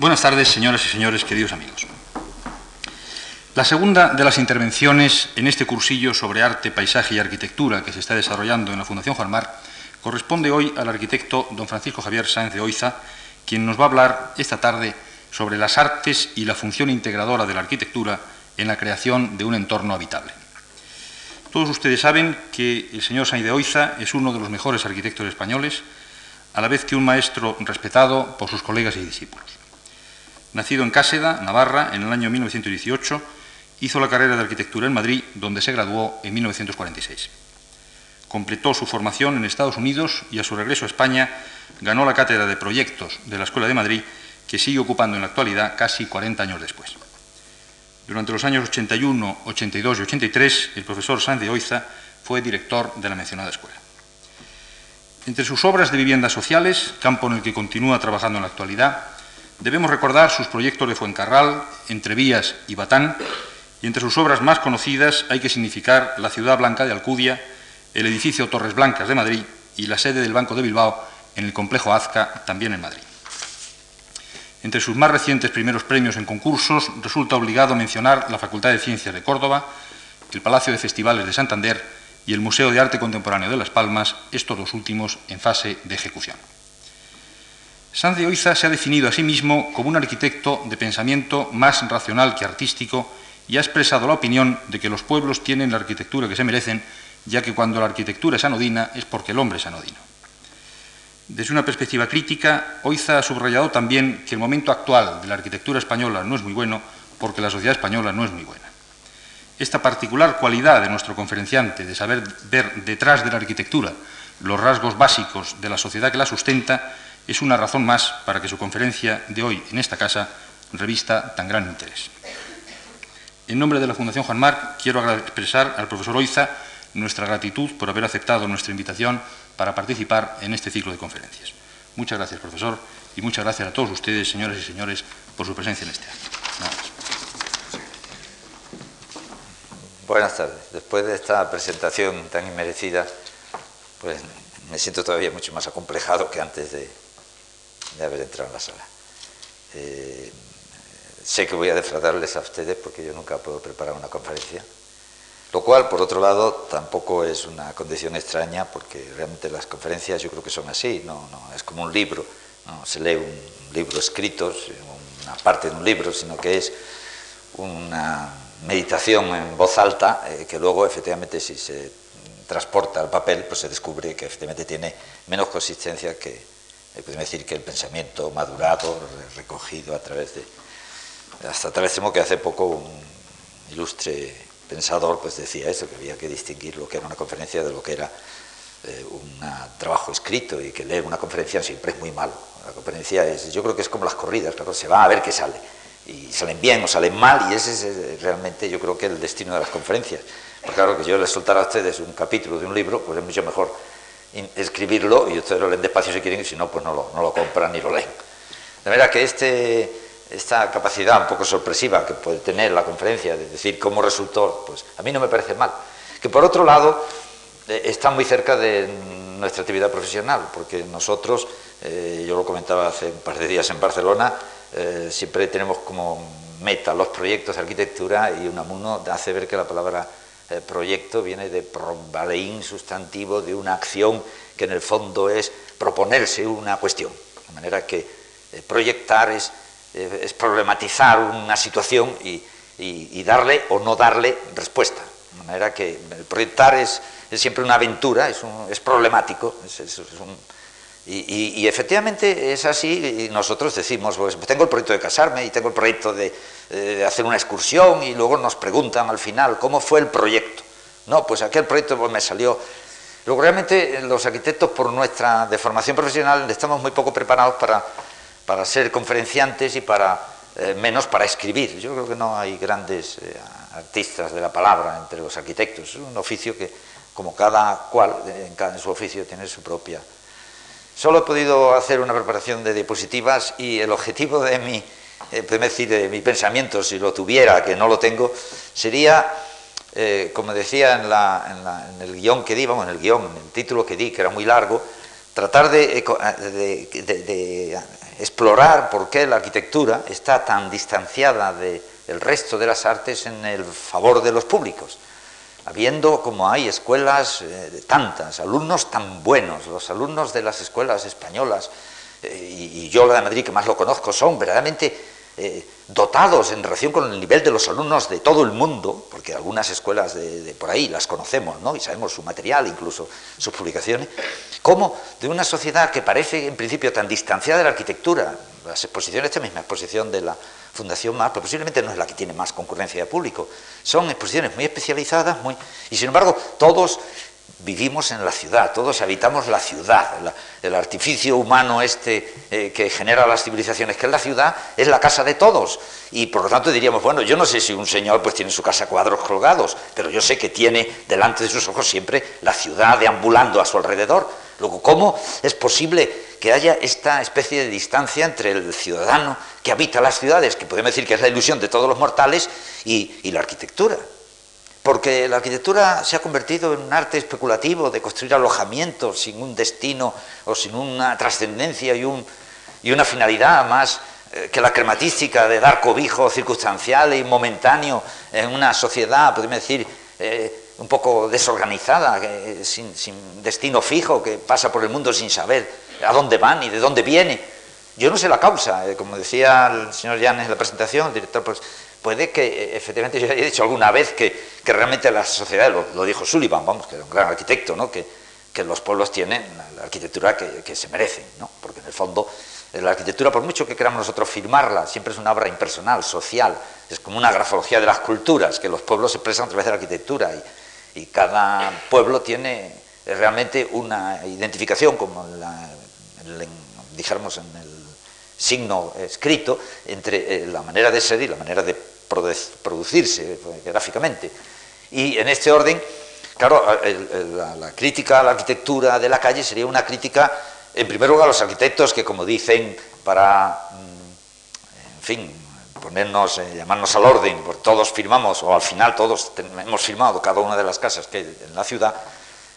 Buenas tardes, señoras y señores, queridos amigos. La segunda de las intervenciones en este cursillo sobre arte, paisaje y arquitectura que se está desarrollando en la Fundación Juan Mar corresponde hoy al arquitecto don Francisco Javier Sáenz de Oiza, quien nos va a hablar esta tarde sobre las artes y la función integradora de la arquitectura en la creación de un entorno habitable. Todos ustedes saben que el señor Sáenz de Oiza es uno de los mejores arquitectos españoles, a la vez que un maestro respetado por sus colegas y discípulos. Nacido en Cáseda, Navarra, en el año 1918, hizo la carrera de arquitectura en Madrid, donde se graduó en 1946. Completó su formación en Estados Unidos y a su regreso a España ganó la cátedra de proyectos de la Escuela de Madrid, que sigue ocupando en la actualidad casi 40 años después. Durante los años 81, 82 y 83, el profesor Sánchez de Oiza fue director de la mencionada escuela. Entre sus obras de viviendas sociales, campo en el que continúa trabajando en la actualidad, Debemos recordar sus proyectos de Fuencarral, Entrevías y Batán, y entre sus obras más conocidas hay que significar la Ciudad Blanca de Alcudia, el edificio Torres Blancas de Madrid y la sede del Banco de Bilbao en el complejo Azca, también en Madrid. Entre sus más recientes primeros premios en concursos resulta obligado mencionar la Facultad de Ciencias de Córdoba, el Palacio de Festivales de Santander y el Museo de Arte Contemporáneo de Las Palmas, estos dos últimos en fase de ejecución. Sanz de Oiza se ha definido a sí mismo como un arquitecto de pensamiento más racional que artístico y ha expresado la opinión de que los pueblos tienen la arquitectura que se merecen, ya que cuando la arquitectura es anodina es porque el hombre es anodino. Desde una perspectiva crítica, Oiza ha subrayado también que el momento actual de la arquitectura española no es muy bueno porque la sociedad española no es muy buena. Esta particular cualidad de nuestro conferenciante de saber ver detrás de la arquitectura los rasgos básicos de la sociedad que la sustenta es una razón más para que su conferencia de hoy en esta casa revista tan gran interés. En nombre de la Fundación Juan Marc, quiero expresar al profesor Oiza nuestra gratitud por haber aceptado nuestra invitación para participar en este ciclo de conferencias. Muchas gracias, profesor, y muchas gracias a todos ustedes, señoras y señores, por su presencia en este acto. Buenas tardes. Después de esta presentación tan inmerecida, pues me siento todavía mucho más acomplejado que antes de, de haber entrado en la sala. Eh, sé que voy a defraudarles a ustedes porque yo nunca puedo preparar una conferencia, lo cual, por otro lado, tampoco es una condición extraña porque realmente las conferencias yo creo que son así, no, no es como un libro, no se lee un libro escrito, una parte de un libro, sino que es una meditación en voz alta eh, que luego efectivamente si se transporta al papel pues se descubre que efectivamente tiene menos consistencia que, eh, podemos decir que el pensamiento madurado, recogido a través de... Hasta tal extremo que hace poco un ilustre pensador pues decía eso, que había que distinguir lo que era una conferencia de lo que era eh, un trabajo escrito y que leer una conferencia siempre es muy malo. La conferencia es, yo creo que es como las corridas, claro, se va a ver qué sale. Y salen bien o salen mal y ese es eh, realmente yo creo que el destino de las conferencias. Porque claro que yo les soltara a ustedes un capítulo de un libro, pues es mucho mejor escribirlo y ustedes lo leen despacio si quieren y si no, pues no lo, no lo compran ni lo leen. De manera que este, esta capacidad un poco sorpresiva que puede tener la conferencia de decir cómo resultó, pues a mí no me parece mal. Que por otro lado eh, está muy cerca de nuestra actividad profesional, porque nosotros, eh, yo lo comentaba hace un par de días en Barcelona, eh, siempre tenemos como meta los proyectos de arquitectura y Unamuno hace ver que la palabra el proyecto viene de probaleín sustantivo de una acción que en el fondo es proponerse una cuestión. De manera que eh, proyectar es, eh, es, problematizar una situación y, darle o no darle respuesta. De manera que proyectar es, siempre una aventura, es, es problemático, y, efectivamente es así, y nosotros decimos, pues tengo el proyecto de casarme y tengo el proyecto de, de hacer una excursión y luego nos preguntan al final cómo fue el proyecto. No, pues aquel proyecto pues, me salió. Luego realmente los arquitectos por nuestra deformación profesional estamos muy poco preparados para, para ser conferenciantes y para eh, menos para escribir. Yo creo que no hay grandes eh, artistas de la palabra entre los arquitectos. Es un oficio que, como cada cual en, cada, en su oficio, tiene su propia. Solo he podido hacer una preparación de diapositivas y el objetivo de mi eh, decir, de mi pensamiento, si lo tuviera, que no lo tengo, sería, eh, como decía en, el guion que di, vamos, en el guion, en el título que di, que era muy largo, tratar de, explorar por qué la arquitectura está tan distanciada del resto de las artes en el favor de los públicos habiendo como hay escuelas eh, tantas, alumnos tan buenos, los alumnos de las escuelas españolas, eh, y, yo la de Madrid que más lo conozco, son verdaderamente eh, dotados en relación con el nivel de los alumnos de todo el mundo, porque algunas escuelas de, por ahí las conocemos, ¿no? y sabemos su material, incluso sus publicaciones, como de una sociedad que parece en principio tan distanciada de la arquitectura, las exposiciones, esta misma exposición de la Fundación Más, pero posiblemente no es la que tiene más concurrencia de público. Son exposiciones muy especializadas, muy y sin embargo todos vivimos en la ciudad, todos habitamos la ciudad, el artificio humano este eh, que genera las civilizaciones, que es la ciudad, es la casa de todos. Y por lo tanto diríamos, bueno, yo no sé si un señor pues tiene en su casa cuadros colgados, pero yo sé que tiene delante de sus ojos siempre la ciudad deambulando a su alrededor. Luego, ¿cómo es posible que haya esta especie de distancia entre el ciudadano que habita las ciudades, que podemos decir que es la ilusión de todos los mortales, y, la arquitectura. Porque la arquitectura se ha convertido en un arte especulativo de construir alojamientos sin un destino o sin una trascendencia y, una finalidad más eh, que la crematística de dar cobijo circunstancial y momentáneo en una sociedad, podemos decir, eh, un poco desorganizada, sin, sin, destino fijo, que pasa por el mundo sin saber a dónde van y de dónde viene. Yo no sé la causa, eh, como decía el señor Llanes en la presentación, el director, pues puede que eh, efectivamente yo haya dicho alguna vez que, realmente la sociedad, lo, dijo Sullivan, vamos, que era un gran arquitecto, ¿no? que, los pueblos tienen la arquitectura que, se merecen, ¿no? porque en el fondo eh, la arquitectura, por mucho que queramos nosotros firmarla, siempre es una obra impersonal, social, es como una grafología de las culturas, que los pueblos expresan a través de la arquitectura y, cada pueblo tiene realmente una identificación como la, dijéramos en el signo escrito entre eh, la manera de ser y la manera de producirse eh, gráficamente. Y en este orden, claro, la, crítica a la arquitectura de la calle sería una crítica, en primer lugar, a los arquitectos que, como dicen, para, mm, en fin, ponernos, eh, llamarnos al orden, porque todos firmamos, o al final todos hemos firmado cada una de las casas que hay en la ciudad,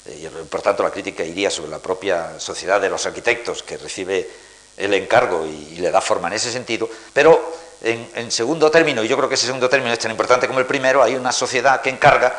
y por tanto la crítica iría sobre la propia sociedad de los arquitectos que recibe el encargo y, le da forma en ese sentido, pero en, segundo término, y yo creo que ese segundo término es tan importante como el primero, hay una sociedad que encarga,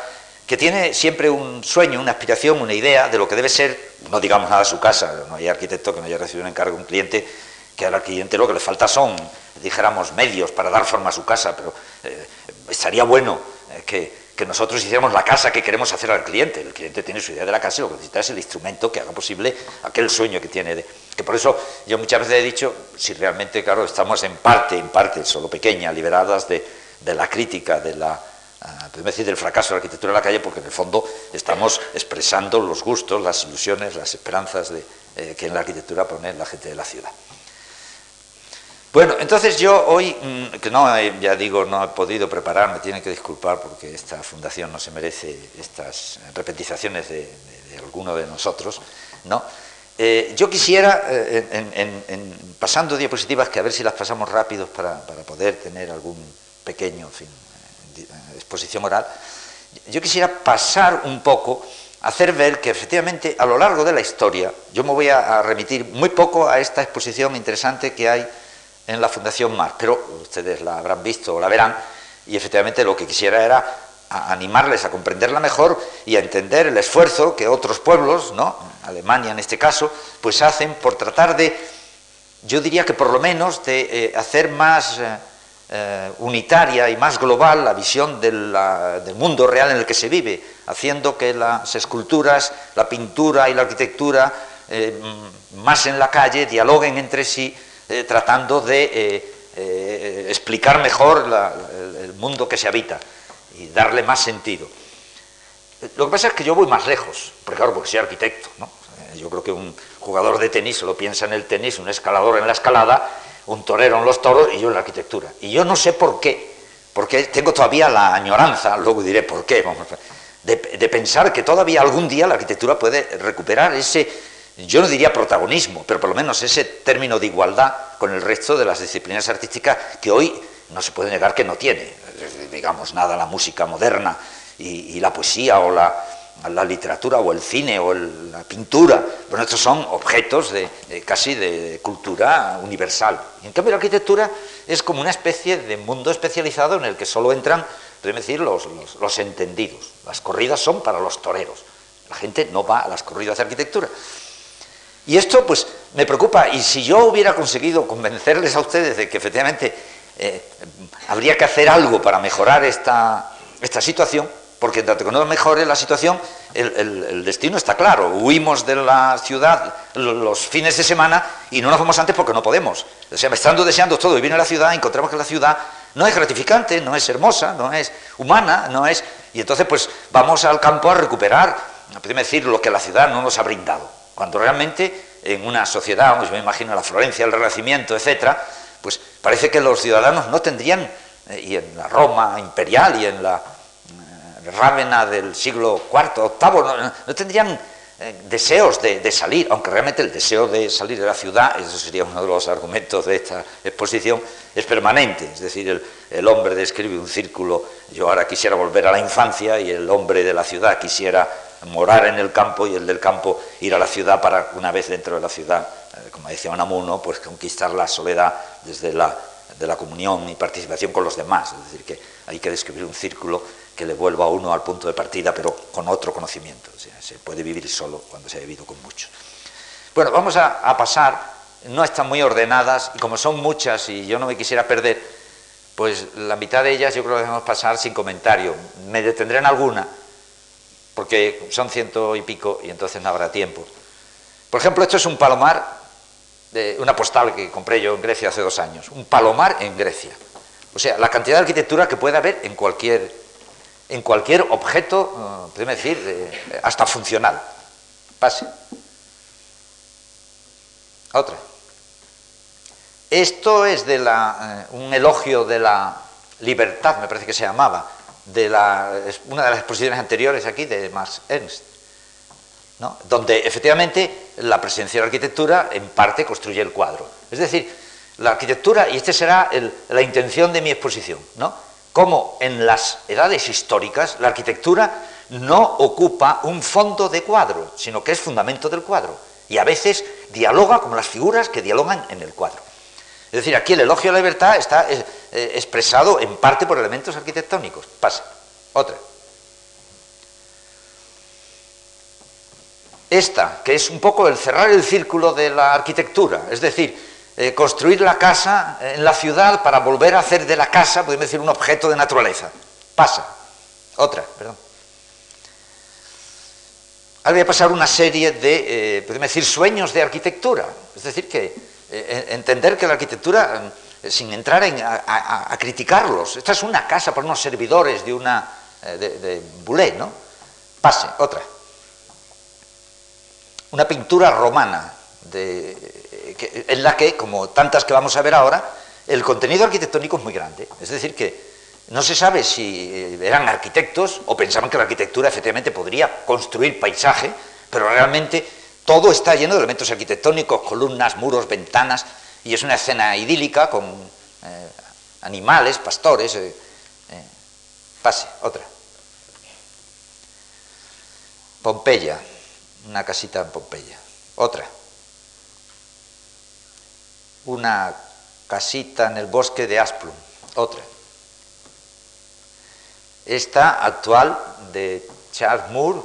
que tiene siempre un sueño, una aspiración, una idea de lo que debe ser, no digamos nada a su casa, no hay arquitecto que no haya recibido un encargo, un cliente, que al cliente lo que le falta son, dijéramos, medios para dar forma a su casa, pero eh, estaría bueno eh, que que nosotros hiciéramos la casa que queremos hacer al cliente. El cliente tiene su idea de la casa y lo que necesita es el instrumento que haga posible aquel sueño que tiene. De, que por eso yo muchas veces he dicho, si realmente, claro, estamos en parte, en parte, solo pequeña, liberadas de, la crítica, de la, uh, decir, del fracaso de la arquitectura en la calle, porque en el fondo estamos expresando los gustos, las ilusiones, las esperanzas de, eh, que en la arquitectura pone la gente de la ciudad. Bueno, entonces yo hoy, mm, que no, ya digo, no he podido preparar, me tienen que disculpar porque esta fundación no se merece estas repetizaciones de, alguno de nosotros, ¿no? Eh, yo quisiera, eh, en, pasando diapositivas, que a ver si las pasamos rápidos para, poder tener algún pequeño fin, eh, exposición oral, yo quisiera pasar un poco, hacer ver que efectivamente a lo largo de la historia, yo me voy a remitir muy poco a esta exposición interesante que hay en la Fundación Mar, pero ustedes la habrán visto o la verán, y efectivamente lo que quisiera era animarles a comprenderla mejor y a entender el esfuerzo que otros pueblos, ¿no? Alemania en este caso, pues hacen por tratar de, yo diría que por lo menos de eh, hacer más eh, eh, unitaria y más global la visión del mundo real en el que se vive, haciendo que las esculturas, la pintura y la arquitectura más en la calle dialoguen entre sí tratando de explicar mejor el, mundo que se habita y darle más sentido. Lo que pasa es que yo voy más lejos, porque claro, porque soy arquitecto, ¿no? Yo creo que un jugador de tenis solo piensa en el tenis, un escalador en la escalada, un torero en los toros y yo en la arquitectura. Y yo no sé por qué, porque tengo todavía la añoranza, luego diré por qué, de pensar que todavía algún día la arquitectura puede recuperar ese yo no diría protagonismo, pero por lo menos ese término de igualdad con el resto de las disciplinas artísticas que hoy no se puede negar que no tiene. Digamos, nada la música moderna y, la poesía o la, literatura o el cine o la pintura. Bueno, estos son objetos de, casi de cultura universal. Y en cambio la arquitectura es como una especie de mundo especializado en el que solo entran, podemos decir, los, los entendidos. Las corridas son para los toreros. La gente no va a las corridas de arquitectura. Y esto pues me preocupa y si yo hubiera conseguido convencerles a ustedes de que efectivamente eh, habría que hacer algo para mejorar esta, esta situación, porque en tanto que no mejore la situación, el, destino está claro. Huimos de la ciudad los fines de semana y no nos vamos antes porque no podemos. O sea, estando deseando todo vivir en la ciudad, encontramos que la ciudad no es gratificante, no es hermosa, no es humana, no es... Y entonces pues vamos al campo a recuperar, a decir, lo que la ciudad no nos ha brindado. Cuando realmente en una sociedad, pues me imagino la Florencia, el Renacimiento, etcétera, pues parece que los ciudadanos no tendrían, eh, y en la Roma imperial y en la eh, Rávena del siglo IV, VIII, no, tendrían eh, deseos de, salir, aunque realmente el deseo de salir de la ciudad, eso sería uno de los argumentos de esta exposición, es permanente. Es decir, el, hombre describe un círculo, yo ahora quisiera volver a la infancia y el hombre de la ciudad quisiera morar en el campo y el del campo ir a la ciudad para, una vez dentro de la ciudad, eh, como decía Unamuno, pues conquistar la soledad desde la, de la comunión y participación con los demás. Es decir, que hay que describir un círculo que le vuelva a uno al punto de partida, pero con otro conocimiento. Se puede vivir solo cuando se ha vivido con muchos. Bueno, vamos a, a pasar, no están muy ordenadas y como son muchas y yo no me quisiera perder, pues la mitad de ellas yo creo que debemos pasar sin comentario. Me detendré en alguna, porque son ciento y pico y entonces no habrá tiempo. Por ejemplo, esto es un palomar, de una postal que compré yo en Grecia hace dos años, un palomar en Grecia. O sea, la cantidad de arquitectura que puede haber en cualquier, en cualquier objeto, eh, podemos decir, hasta funcional. Pase. Otra. Esto es de la, eh, un elogio de la libertad, me parece que se llamaba, de la, una de las exposiciones anteriores aquí de Max Ernst, ¿no? donde efectivamente la presencia de la arquitectura en parte construye el cuadro. Es decir, la arquitectura, y esta será la intención de mi exposición, ¿no? Como en las edades históricas la arquitectura no ocupa un fondo de cuadro, sino que es fundamento del cuadro, y a veces dialoga como las figuras que dialogan en el cuadro. Es decir, aquí el elogio a la libertad está eh, eh, expresado en parte por elementos arquitectónicos. Pasa. Otra. Esta, que es un poco el cerrar el círculo de la arquitectura, es decir, eh, construir la casa en la ciudad para volver a hacer de la casa, podemos decir, un objeto de naturaleza. Pasa. Otra, perdón. Ahora voy a pasar una serie de, podemos decir, sueños de arquitectura. Es decir, que eh, entender que la arquitectura, eh, sin entrar a, criticarlos, esta es una casa por unos servidores de una eh, de, de ¿no? Pase, otra. Una pintura romana en la que, como tantas que vamos a ver ahora, el contenido arquitectónico es muy grande. Es decir, que no se sabe si eran arquitectos o pensaban que la arquitectura efectivamente podría construir paisaje, pero realmente todo está lleno de elementos arquitectónicos, columnas, muros, ventanas, y es una escena idílica con eh, animales, pastores. Eh, eh, pase, otra. Pompeya, una casita en Pompeya. Otra. Una casita en el bosque de Asplum. Otra. Esta actual de Charles Moore,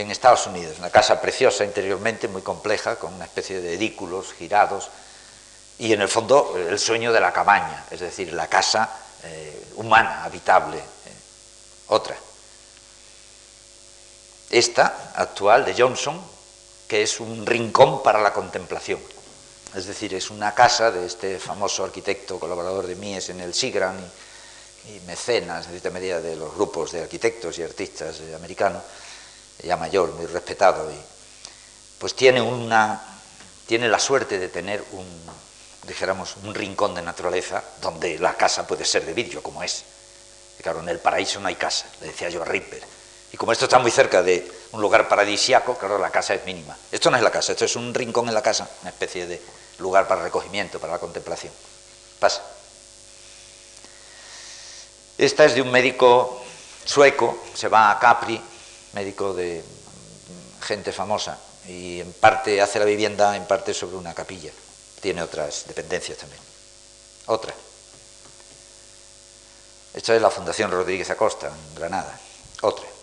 en Estados Unidos. Una casa preciosa interiormente, muy compleja, con una especie de edículos girados y en el fondo el sueño de la cabaña, es decir, la casa eh, humana, habitable. Eh, otra. Esta, actual, de Johnson, que es un rincón para la contemplación. Es decir, es una casa de este famoso arquitecto colaborador de Mies en el Sigran y, mecenas, en cierta medida, de los grupos de arquitectos y artistas eh, americanos, ya mayor, muy respetado, y pues tiene una tiene la suerte de tener un, dijéramos, un rincón de naturaleza donde la casa puede ser de vidrio, como es. Y claro, en el paraíso no hay casa, le decía yo a Ripper. Y como esto está muy cerca de un lugar paradisiaco, claro, la casa es mínima. Esto no es la casa, esto es un rincón en la casa, una especie de lugar para recogimiento, para la contemplación. Pasa. Esta es de un médico sueco, se va a Capri, médico de gente famosa, y en parte hace la vivienda, en parte sobre una capilla. Tiene otras dependencias también. Otra. Esta es la Fundación Rodríguez Acosta, en Granada. Otra.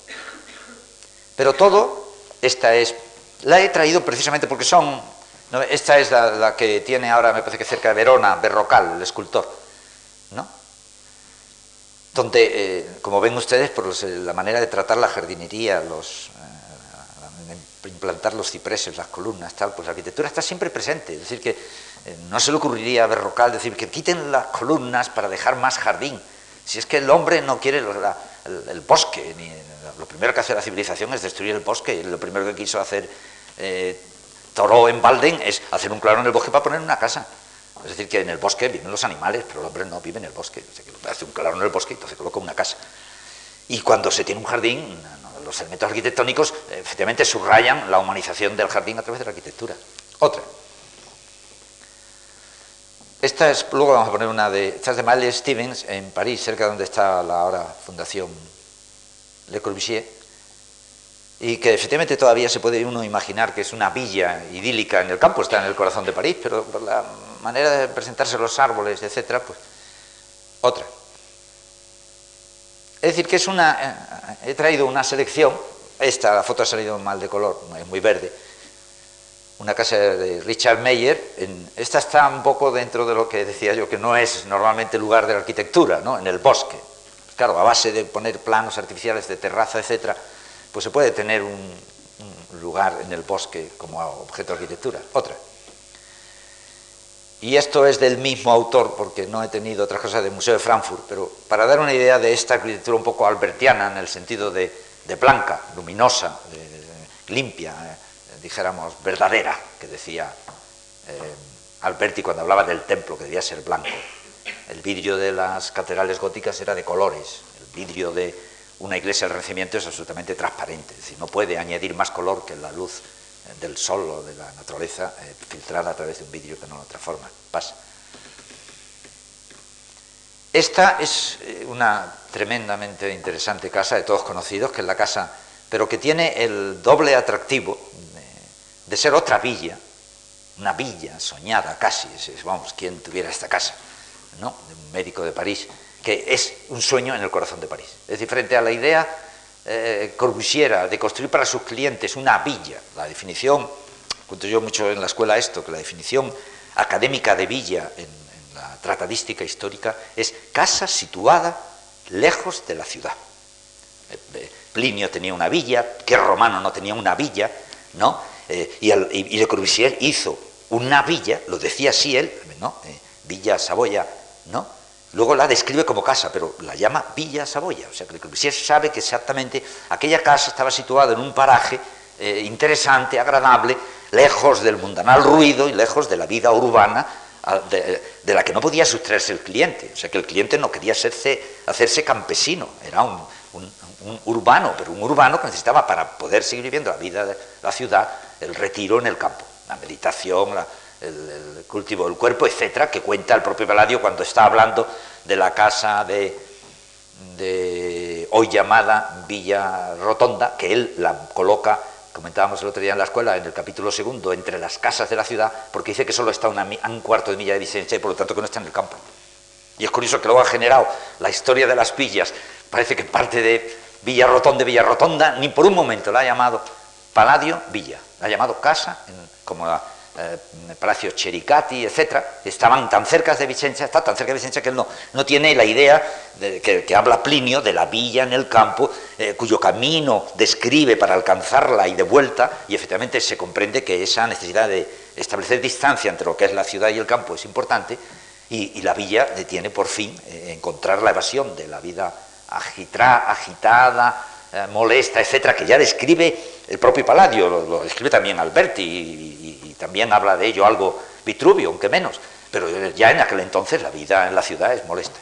Pero todo, esta es, la he traído precisamente porque son, esta es la, que tiene ahora, me parece que cerca de Verona, Berrocal, el escultor, ¿no? Donde, eh, como ven ustedes, por la manera de tratar la jardinería, los, eh, implantar los cipreses, las columnas, tal, pues la arquitectura está siempre presente. Es decir, que eh, no se le ocurriría a Berrocal decir que quiten las columnas para dejar más jardín. Si es que el hombre no quiere el, bosque, ni, lo primero que hace la civilización es destruir el bosque, lo primero que quiso hacer eh, en Balden es hacer un claro en el bosque para poner una casa. Es decir, que en el bosque viven los animales, pero el hombre no vive en el bosque. hace un claro en el bosque y entonces coloca una casa. Y cuando se tiene un jardín, los elementos arquitectónicos efectivamente subrayan la humanización del jardín a través de la arquitectura. Otra. Esta es, luego vamos a poner una de, esta es de Miles Stevens en París, cerca de donde está la ahora Fundación Le Corbusier, y que efectivamente todavía se puede uno imaginar que es una villa idílica en el campo, está en el corazón de París, pero por la manera de presentarse los árboles, etcétera, pues otra. Es decir, que es una. Eh, he traído una selección, esta, la foto ha salido mal de color, es muy verde, una casa de Richard Meyer. esta está un poco dentro de lo que decía yo, que no es normalmente lugar de la arquitectura, ¿no? en el bosque. Claro, a base de poner planos artificiales de terraza, etcétera, pues se puede tener un, lugar en el bosque como objeto de arquitectura. Otra. Y esto es del mismo autor, porque no he tenido otra cosa del Museo de Frankfurt, pero para dar una idea de esta arquitectura un poco albertiana, en el sentido de, blanca, luminosa, limpia, eh, dijéramos, verdadera, que decía eh, Alberti cuando hablaba del templo, que debía ser blanco. El vidrio de las catedrales góticas era de colores, el vidrio de una iglesia del Renacimiento es absolutamente transparente, es decir, no puede añadir más color que la luz eh, del sol o de la naturaleza eh, filtrada a través de un vidrio que no lo transforma. Pasa. Esta es una tremendamente interesante casa de todos conocidos, que es la casa, pero que tiene el doble atractivo de ser otra villa, una villa soñada casi, vamos, quien tuviera esta casa, ¿no? De un médico de París, que es un sueño en el corazón de París. Es diferente a la idea eh, corbusiera de construir para sus clientes una villa. La definición, cuento yo mucho en la escuela esto, que la definición académica de villa en, la tratadística histórica es casa situada lejos de la ciudad. Eh, eh, Plinio tenía una villa, que romano no tenía una villa, ¿no? Eh, y, Le Corbusier hizo una villa, lo decía así él, ¿no? Villa Saboya, ¿no? Luego la describe como casa, pero la llama Villa Saboya. O sea que Le Corbusier sabe que exactamente aquella casa estaba situada en un paraje eh, interesante, agradable, lejos del mundanal ruido y lejos de la vida urbana de, la que no podía sustraerse el cliente. O sea que el cliente no quería hacerse campesino, era un, un urbano, pero un urbano que necesitaba para poder seguir viviendo la vida de la ciudad, el retiro en el campo, la meditación, el, cultivo del cuerpo, etcétera, que cuenta el propio Paladio cuando está hablando de la casa de, de hoy llamada Villa Rotonda, que él la coloca, comentábamos el otro día en la escuela, en el capítulo segundo, entre las casas de la ciudad, porque dice que solo está a un cuarto de milla de distancia y por lo tanto que no está en el campo. Y es curioso que luego ha generado la historia de las pillas, parece que parte de Villa Rotonda, Villa Rotonda, ni por un momento la ha llamado Paladio Villa, la ha llamado casa, como el eh, Palacio Chericati, etcétera, estaban tan cerca de Vicenza, está tan cerca de Vicenza que él no, no tiene la idea de, que, habla Plinio de la villa en el campo, eh, cuyo camino describe para alcanzarla y de vuelta, y efectivamente se comprende que esa necesidad de establecer distancia entre lo que es la ciudad y el campo es importante, y, la villa tiene por fin eh, encontrar la evasión de la vida agitada, molesta, etcétera, que ya describe el propio Palladio, lo, describe también Alberti también habla de ello algo Vitruvio, aunque menos, pero ya en aquel entonces la vida en la ciudad es molesta.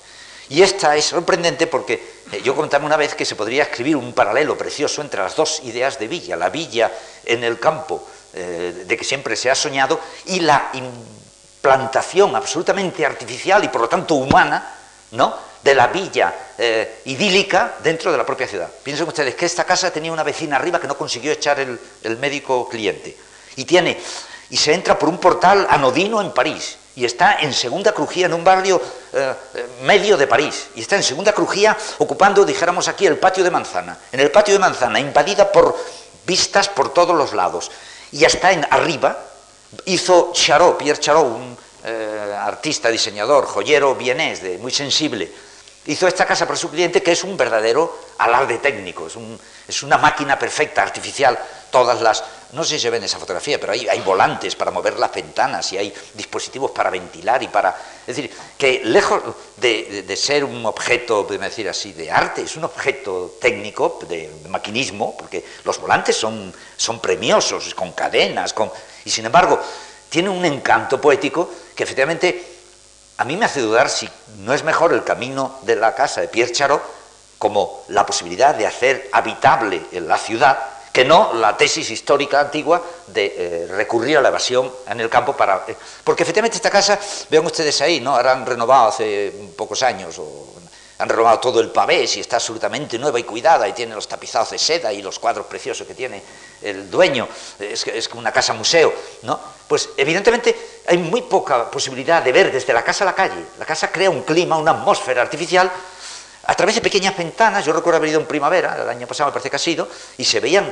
Y esta es sorprendente porque eh, yo contaba una vez que se podría escribir un paralelo precioso entre las dos ideas de villa, la villa en el campo, eh, de que siempre se ha soñado, y la implantación absolutamente artificial y por lo tanto humana ¿no? de la villa eh, idílica dentro de la propia ciudad. Piensen ustedes que esta casa tenía una vecina arriba que no consiguió echar el, médico cliente. Y tiene, y se entra por un portal anodino en París. Y está en Segunda Crujía, en un barrio eh, medio de París. Y está en Segunda Crujía ocupando, dijéramos aquí, el patio de Manzana. En el patio de Manzana, invadida por vistas por todos los lados. Y está en arriba, hizo Charot, Pierre Charot, un eh, artista, diseñador, joyero vienés, muy sensible, hizo esta casa para su cliente que es un verdadero alarde técnico, es una máquina perfecta, artificial, todas las... No sé si se ve en esa fotografía, pero hay, hay volantes para mover las ventanas y hay dispositivos para ventilar y para... Es decir, que lejos de, ser un objeto, podemos decir así, de arte, es un objeto técnico, de, maquinismo, porque los volantes son, son premiosos, con cadenas, con... y sin embargo tiene un encanto poético que efectivamente a mí me hace dudar si no es mejor el camino de la casa de Pierre como la posibilidad de hacer habitable en la ciudad que no la tesis histórica antigua de eh, recurrir a la evasión en el campo para... Eh, porque efectivamente esta casa, vean ustedes ahí, ¿no? Ahora han renovado hace pocos años, o han renovado todo el pavés y está absolutamente nueva y cuidada y tiene los tapizados de seda y los cuadros preciosos que tiene el dueño, es, es una casa museo, ¿no? Pues evidentemente hay muy poca posibilidad de ver desde la casa a la calle. La casa crea un clima, una atmósfera artificial a través de pequeñas ventanas. Yo recuerdo haber ido en primavera, el año pasado me parece que ha sido, y se veían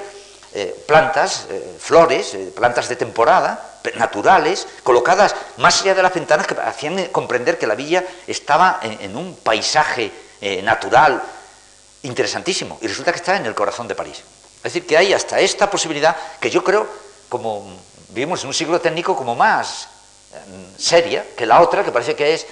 eh, plantas, eh, flores, eh, plantas de temporada, naturales, colocadas más allá de las ventanas que hacían comprender que la villa estaba en, un paisaje natural interesantísimo. Y resulta que está en el corazón de París. Es decir, que hay hasta esta posibilidad que yo creo como vivimos en un siglo técnico como más seria que la otra, que parece que es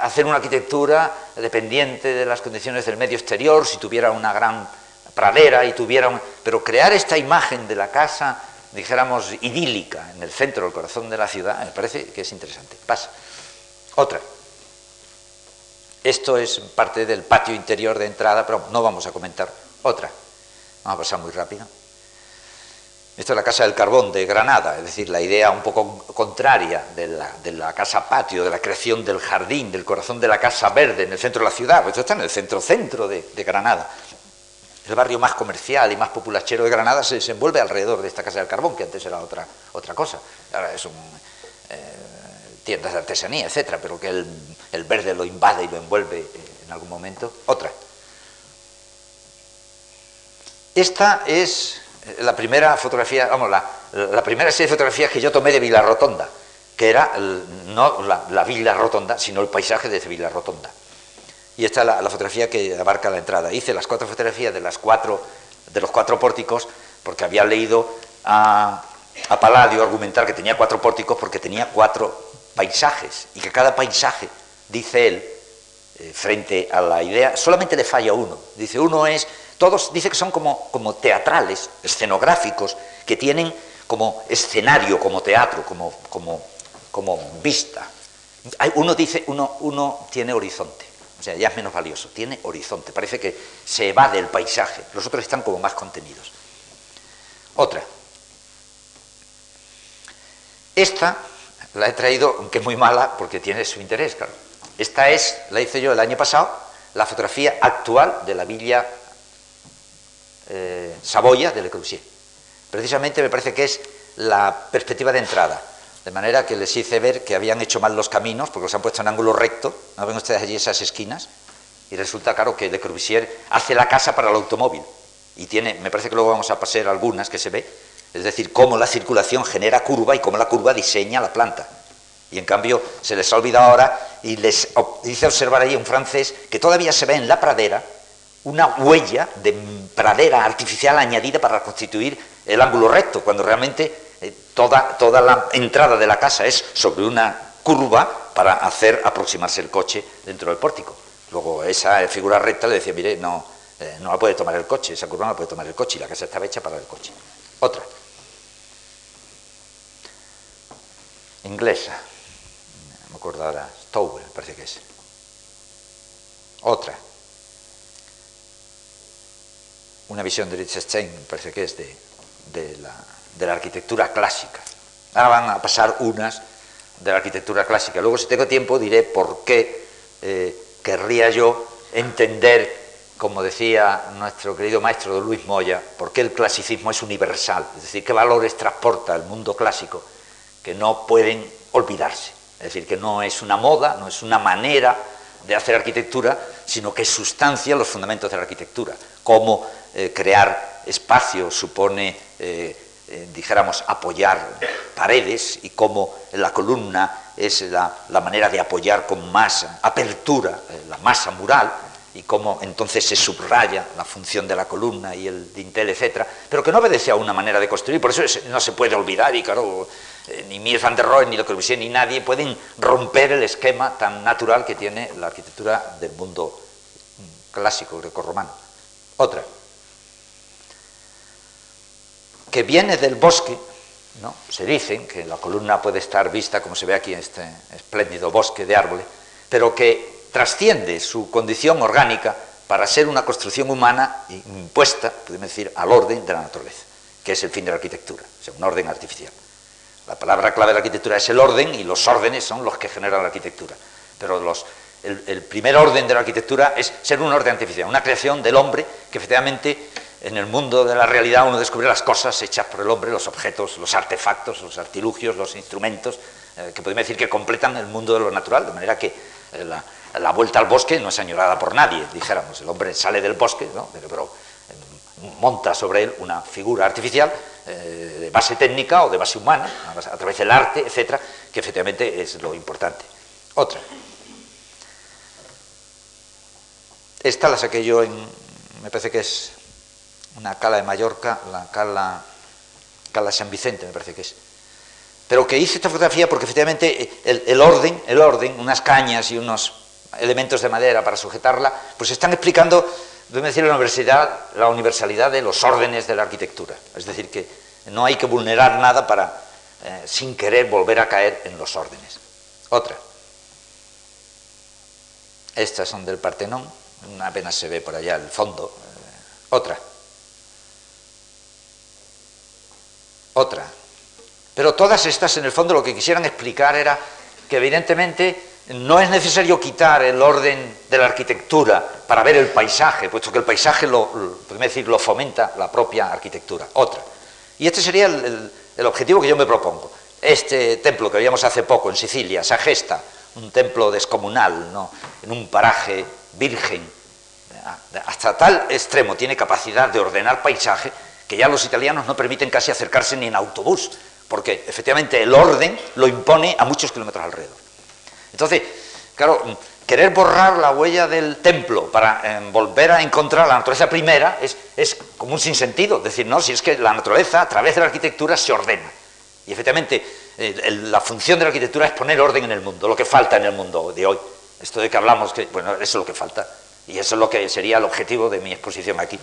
hacer una arquitectura dependiente de las condiciones del medio exterior, si tuviera una gran pradera y tuviera Pero crear esta imagen de la casa, dijéramos, idílica, en el centro, del corazón de la ciudad, me parece que es interesante. Pasa. Otra. Esto es parte del patio interior de entrada, pero no vamos a comentar. Otra. Vamos a pasar muy rápido. Esta es la Casa del Carbón de Granada, es decir, la idea un poco contraria de la, casa patio, de la creación del jardín, del corazón de la casa verde en el centro de la ciudad. Pues esto está en el centro-centro de, Granada. El barrio más comercial y más populachero de Granada se desenvuelve alrededor de esta Casa del Carbón, que antes era otra, otra cosa. Ahora es un, eh, tiendas de artesanía, etcétera, pero que el, verde lo invade y lo envuelve eh, en algún momento. Otra. Esta es la primera fotografía, vamos, la, primera serie de fotografías que yo tomé de Villa Rotonda, que era no la, Villa Rotonda, sino el paisaje de Villa Rotonda. Y esta es la, fotografía que abarca la entrada. Hice las cuatro fotografías de, las cuatro, de los cuatro pórticos porque había leído a, a Palladio argumentar que tenía cuatro pórticos porque tenía cuatro paisajes y que cada paisaje, dice él, eh, frente a la idea, solamente le falla uno. Dice, uno es todos dice que son como, como teatrales, escenográficos, que tienen como escenario, como teatro, como, como, vista. Uno dice, uno, uno tiene horizonte, o sea, ya es menos valioso, tiene horizonte, parece que se evade el paisaje, los otros están como más contenidos. Otra. Esta la he traído, aunque es muy mala, porque tiene su interés, claro. Esta es, la hice yo el año pasado, la fotografía actual de la villa eh, Saboya de Le Corbusier. Precisamente me parece que es la perspectiva de entrada, de manera que les hice ver que habían hecho mal los caminos, porque los han puesto en ángulo recto, ¿no ven ustedes allí esas esquinas? Y resulta, claro, que Le Corbusier hace la casa para el automóvil, y tiene, me parece que luego vamos a pasar algunas que se ve, es decir, cómo la circulación genera curva y cómo la curva diseña la planta. Y en cambio se les ha olvidado ahora y les hice observar allí un francés que todavía se ve en la pradera una huella de pradera artificial añadida para constituir el ángulo recto, cuando realmente eh, toda, toda la entrada de la casa es sobre una curva para hacer aproximarse el coche dentro del pórtico. Luego esa figura recta le decía, mire, no, eh, no la puede tomar el coche, esa curva no la puede tomar el coche y la casa estaba hecha para el coche. Otra. Inglesa. Me acuerdo ahora, Stowell parece que es. Otra una visión de Liechtenstein, parece que es de, la, arquitectura clásica. Ahora van a pasar unas de la arquitectura clásica. Luego, si tengo tiempo, diré por qué eh, querría yo entender, como decía nuestro querido maestro don Luis Moya, por qué el clasicismo es universal, es decir, qué valores transporta el mundo clásico que no pueden olvidarse. Es decir, que no es una moda, no es una manera de hacer arquitectura, sino que sustancia los fundamentos de la arquitectura. Cómo eh, crear espacio supone, eh, eh, dijéramos, apoyar paredes y cómo la columna es la, manera de apoyar con más apertura la masa mural y cómo entonces se subraya la función de la columna y el dintel, etcétera, pero que no obedece a una manera de construir, por eso no se puede olvidar y claro, ni Mies van der Rohe, ni Le Corbusier, ni nadie pueden romper el esquema tan natural que tiene la arquitectura del mundo clásico greco-romano. Otra, que viene del bosque, ¿no? se dicen que la columna puede estar vista, como se ve aquí en este espléndido bosque de árboles, pero que trasciende su condición orgánica para ser una construcción humana impuesta, podemos decir, al orden de la naturaleza, que es el fin de la arquitectura, o sea, un orden artificial. La palabra clave de la arquitectura es el orden y los órdenes son los que generan la arquitectura. Pero el, primer orden de la arquitectura es ser un orden artificial, una creación del hombre que efectivamente en el mundo de la realidad uno descubre las cosas hechas por el hombre, los objetos, los artefactos, los artilugios, los instrumentos, eh, que podemos decir que completan el mundo de lo natural, de manera que eh, la, vuelta al bosque no es añorada por nadie, dijéramos. El hombre sale del bosque, pero eh, monta sobre él una figura artificial eh, de base técnica o de base humana, a través del arte, etcétera, que efectivamente es lo importante. Otra. Esta la saqué yo en, me parece que es una cala de Mallorca, la cala, San Vicente, me parece que es. Pero que hice esta fotografía porque efectivamente el, orden, el orden, unas cañas y unos elementos de madera para sujetarla, pues están explicando debe decir la universidad, la universalidad de los órdenes de la arquitectura. Es decir, que no hay que vulnerar nada para, eh, sin querer, volver a caer en los órdenes. Otra. Estas son del Partenón, apenas se ve por allá el fondo. Eh, otra. Otra. Pero todas estas, en el fondo, lo que quisieran explicar era que evidentemente no es necesario quitar el orden de la arquitectura para ver el paisaje, puesto que el paisaje lo, decir, lo fomenta la propia arquitectura. Otra. Y este sería el, objetivo que yo me propongo. Este templo que veíamos hace poco en Sicilia, Sagesta, un templo descomunal, ¿no? en un paraje virgen, hasta tal extremo tiene capacidad de ordenar paisaje que ya los italianos no permiten casi acercarse ni en autobús, porque efectivamente el orden lo impone a muchos kilómetros alrededor. Entonces, claro, querer borrar la huella del templo para eh, volver a encontrar la naturaleza primera es, como un sinsentido. Es decir, no, si es que la naturaleza a través de la arquitectura se ordena. Y efectivamente, la función de la arquitectura es poner orden en el mundo, lo que falta en el mundo de hoy. Esto de que hablamos, que, bueno, eso es lo que falta. Y eso es lo que sería el objetivo de mi exposición aquí.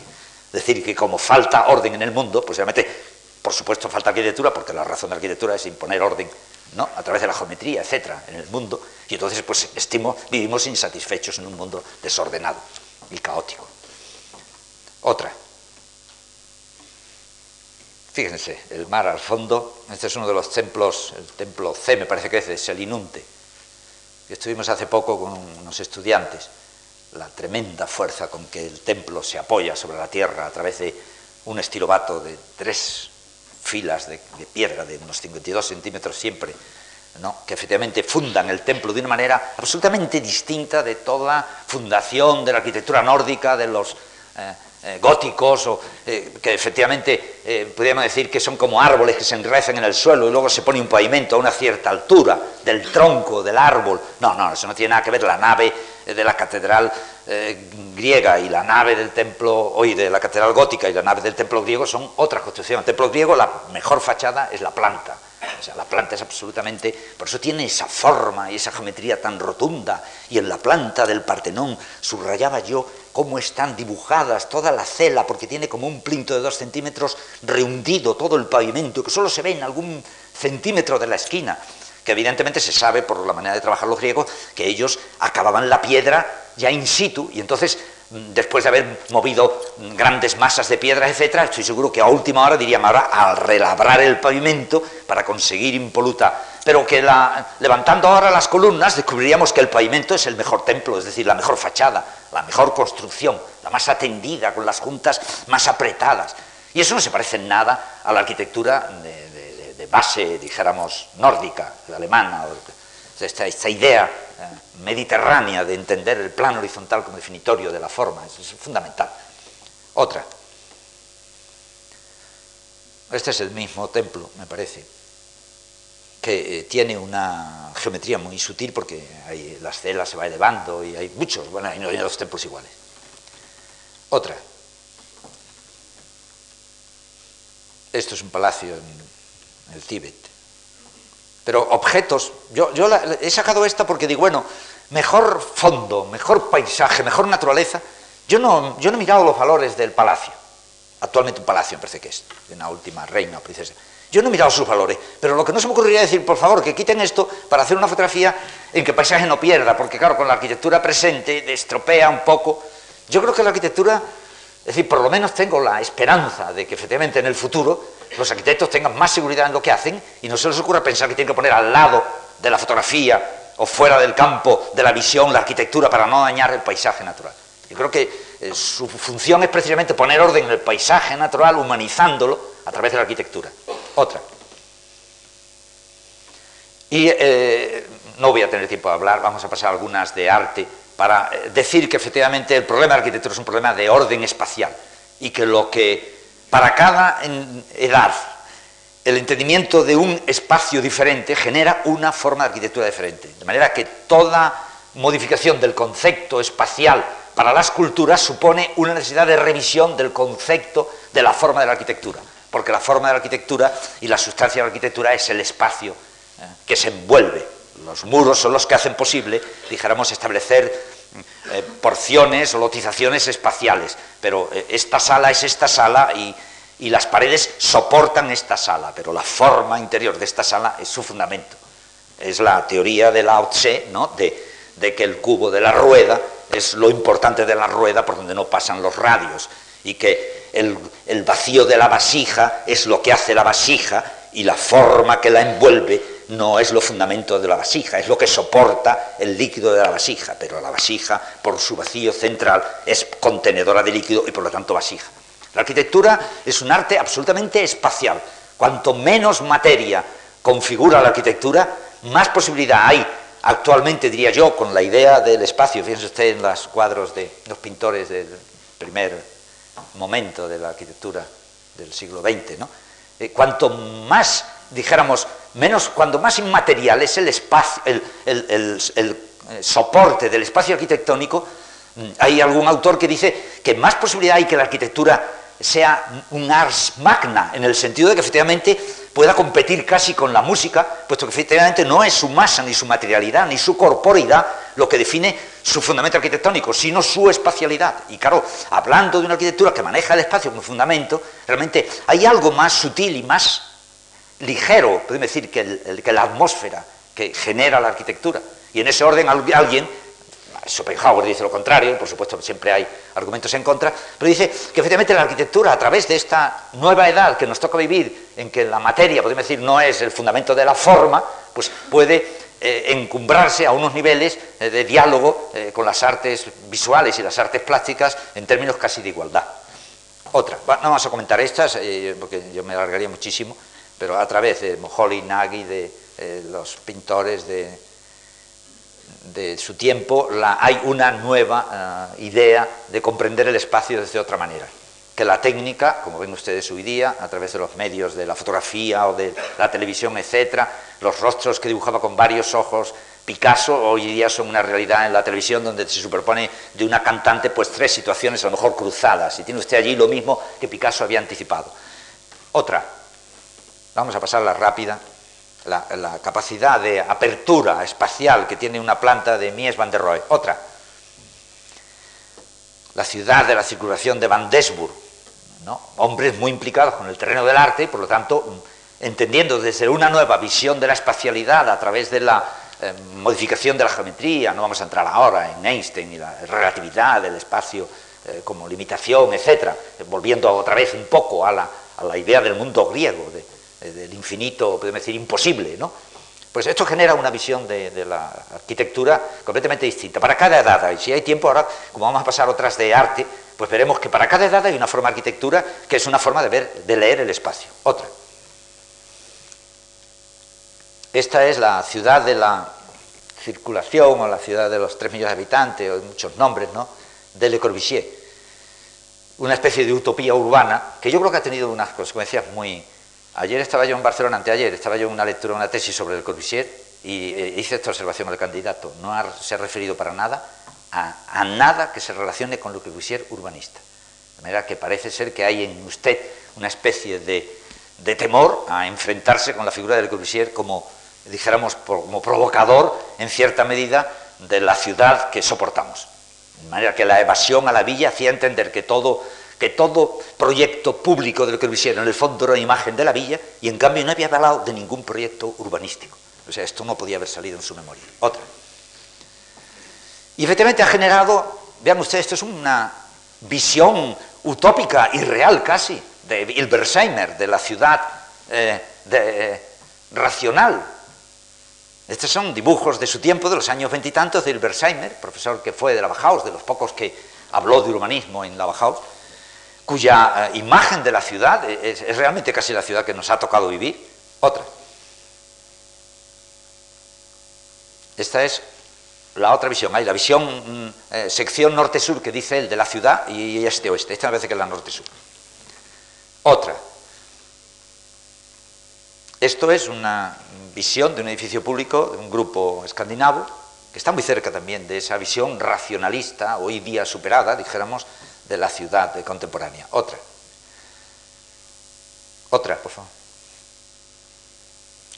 Decir, que como falta orden en el mundo, pues realmente, por supuesto, falta arquitectura, porque la razón de la arquitectura es imponer orden ¿no? a través de la geometría, etcétera, en el mundo, y entonces pues vivimos insatisfechos en un mundo desordenado y caótico. Otra. Fíjense, el mar al fondo, este es uno de los templos, el templo C me parece que es de Selinunte, que estuvimos hace poco con unos estudiantes, la tremenda fuerza con que el templo se apoya sobre la tierra a través de un estilobato de tres filas de, piedra de unos 52 centímetros siempre, que efectivamente fundan el templo de una manera absolutamente distinta de toda fundación de la arquitectura nórdica, de los eh, eh, góticos, o, eh, que efectivamente podríamos decir que son como árboles que se enrezan en el suelo y luego se pone un pavimento a una cierta altura del tronco del árbol. No, no, eso no tiene nada que ver. La nave de la catedral griega y la nave del templo, hoy de la catedral gótica y la nave del templo griego son otra construcción. El templo griego, la mejor fachada es la planta. O sea, la planta es absolutamente, por eso tiene esa forma y esa geometría tan rotunda. Y en la planta del Partenón subrayaba yo cómo están dibujadas toda la cela, porque tiene como un plinto de dos centímetros rehundido todo el pavimento, que solo se ve en algún centímetro de la esquina que evidentemente se sabe por la manera de trabajar los griegos que ellos acababan la piedra ya in situ y entonces mm, después de haber movido grandes masas de piedras, etcétera, estoy seguro que a última hora dirían ahora al relabrar el pavimento para conseguir impoluta pero que levantando ahora las columnas descubriríamos que el pavimento es el mejor templo, es decir, la mejor fachada, la mejor construcción, la más atendida, con las juntas más apretadas. Y eso no se parece en nada a la arquitectura de, base, dijéramos, nórdica, alemana, esta, esta idea eh, mediterránea de entender el plano horizontal como definitorio de la forma, es fundamental. Otra. Este es el mismo templo, me parece, que eh, tiene una geometría muy sutil porque hay, las celas se va elevando y hay muchos, bueno, hay dos templos iguales. Otra. Esto es un palacio en el Tíbet. Pero objetos, yo, yo he sacado esta porque digo, bueno, mejor fondo, mejor paisaje, mejor naturaleza. Yo no, yo no he mirado los valores del palacio. Actualmente un palacio me parece que es, de una última reina o princesa. Yo no he mirado sus valores, pero lo que no se me ocurriría decir, por favor, que quiten esto para hacer una fotografía en que el paisaje no pierda, porque claro, con la arquitectura presente estropea un poco. Yo creo que la arquitectura, es decir, por lo menos tengo la esperanza de que efectivamente en el futuro los arquitectos tengan más seguridad en lo que hacen y no se les ocurra pensar que tienen que poner al lado de la fotografía o fuera del campo de la visión la arquitectura para no dañar el paisaje natural. Yo creo que eh, su función es precisamente poner orden en el paisaje natural, humanizándolo a través de la arquitectura. Otra. Y eh, no voy a tener tiempo de hablar, vamos a pasar algunas de arte para eh, decir que efectivamente el problema de arquitectura es un problema de orden espacial y que lo que para cada edad el entendimiento de un espacio diferente genera una forma de arquitectura diferente. De manera que toda modificación del concepto espacial para las culturas supone una necesidad de revisión del concepto de la forma de la arquitectura, porque la forma de la arquitectura y la sustancia de la arquitectura es el espacio eh, que se envuelve. Los muros son los que hacen posible, dijéramos, establecer eh, porciones o lotizaciones espaciales, pero eh, esta sala es esta sala y, las paredes soportan esta sala, pero la forma interior de esta sala es su fundamento. Es la teoría de Lao Tse, ¿no? de, de que el cubo de la rueda es lo importante de la rueda por donde no pasan los radios y que el, vacío de la vasija es lo que hace la vasija y la forma que la envuelve no es lo fundamento de la vasija, es lo que soporta el líquido de la vasija, pero la vasija, por su vacío central, es contenedora de líquido y por lo tanto vasija. La arquitectura es un arte absolutamente espacial. Cuanto menos materia configura la arquitectura, más posibilidad hay Actualmente, diría yo, con la idea del espacio, fíjense usted en los cuadros de los pintores del primer momento de la arquitectura del siglo XX, ¿no? Eh, cuanto más, dijéramos, menos, cuando más inmaterial es el espacio, el, eh, soporte del espacio arquitectónico, mm, hay algún autor que dice que más posibilidad hay que la arquitectura sea un ars magna, en el sentido de que efectivamente pueda competir casi con la música, puesto que efectivamente no es su masa, ni su materialidad, ni su corporeidad lo que define su fundamento arquitectónico, sino su espacialidad. Y claro, hablando de una arquitectura que maneja el espacio como fundamento, realmente hay algo más sutil y más ligero, podemos decir, que, que la atmósfera que genera la arquitectura. Y en ese orden alguien Schopenhauer dice lo contrario, por supuesto siempre hay argumentos en contra, pero dice que efectivamente la arquitectura, a través de esta nueva edad que nos toca vivir, en que la materia, podemos decir, no es el fundamento de la forma, pues puede eh, encumbrarse a unos niveles eh, de diálogo eh, con las artes visuales y las artes plásticas en términos casi de igualdad. Otra, no vamos a comentar estas, porque yo me alargaría muchísimo, pero a través de Moholy Nagy, de los pintores de de su tiempo, la, hay una nueva eh, idea de comprender el espacio desde otra manera. Que la técnica, como ven ustedes hoy día, a través de los medios de la fotografía o de la televisión, etcétera, los rostros que dibujaba con varios ojos Picasso hoy día son una realidad en la televisión donde se superpone de una cantante pues tres situaciones a lo mejor cruzadas y tiene usted allí lo mismo que Picasso había anticipado. Otra, vamos a pasarla rápida, la, capacidad de apertura espacial que tiene una planta de Mies van der Rohe. Otra, la ciudad de la circulación de Van Desburg, ¿no? hombres muy implicados con el terreno del arte y por lo tanto entendiendo desde una nueva visión de la espacialidad a través de la eh, modificación de la geometría, no vamos a entrar ahora en Einstein y la relatividad del espacio eh, como limitación, etcétera, volviendo otra vez un poco a la, a la idea del mundo griego, de, eh, del infinito, podemos decir, imposible, ¿no? Pues esto genera una visión de, la arquitectura completamente distinta. Para cada edad, y si hay tiempo ahora, como vamos a pasar otras de arte, pues veremos que para cada edad hay una forma de arquitectura que es una forma de, ver, de leer el espacio. Otra. Esta es la ciudad de la circulación o la ciudad de los 3 millones de habitantes, o muchos nombres, ¿no? De Le Corbusier. Una especie de utopía urbana que yo creo que ha tenido unas consecuencias muy, Ayer estaba yo en Barcelona, anteayer, estaba yo en una lectura, una tesis sobre el Corbusier y eh, hice esta observación al candidato. No se ha referido para nada a, nada que se relacione con Le Corbusier urbanista. De manera que parece ser que hay en usted una especie de, temor a enfrentarse con la figura de Le Corbusier como, dijéramos, como provocador, en cierta medida, de la ciudad que soportamos. De manera que la evasión a la villa hacía entender que todo que todo proyecto público de lo que lo hicieron en el fondo era una imagen de la villa y en cambio no había hablado de ningún proyecto urbanístico. O sea, esto no podía haber salido en su memoria. Otra. Y efectivamente ha generado, vean ustedes, esto es una visión utópica y real casi de Hilbersheimer, de la ciudad eh, de, racional. Estos son dibujos de su tiempo, de los años veintitantos, de Hilbersheimer, profesor que fue de la Bauhaus, de los pocos que habló de urbanismo en la Bauhaus cuya eh, imagen de la ciudad es, realmente casi la ciudad que nos ha tocado vivir. Otra. Esta es la otra visión. Hay la visión mm, eh, sección norte-sur que dice el de la ciudad y este-oeste. Esta parece que es la norte-sur. Otra. Esto es una visión de un edificio público de un grupo escandinavo que está muy cerca también de esa visión racionalista, hoy día superada, dijéramos, de la ciudad contemporánea. Otra. Otra, por favor.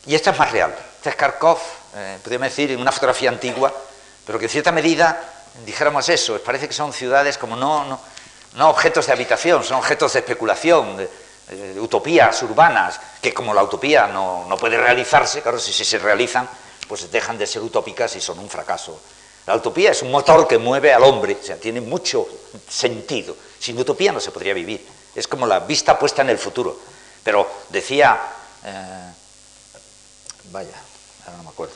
Y esta es más real. Esta es Kharkov, eh, podríamos decir, una fotografía antigua, pero que en cierta medida dijéramos eso, parece que son ciudades como no, no, no objetos de habitación, son objetos de especulación, de, utopías urbanas, que como la utopía no, no puede realizarse, claro, si, si se realizan, pues dejan de ser utópicas y son un fracaso la utopía es un motor que mueve al hombre, o sea, tiene mucho sentido. Sin utopía no se podría vivir. Es como la vista puesta en el futuro. Pero decía, eh, vaya, ahora no me acuerdo,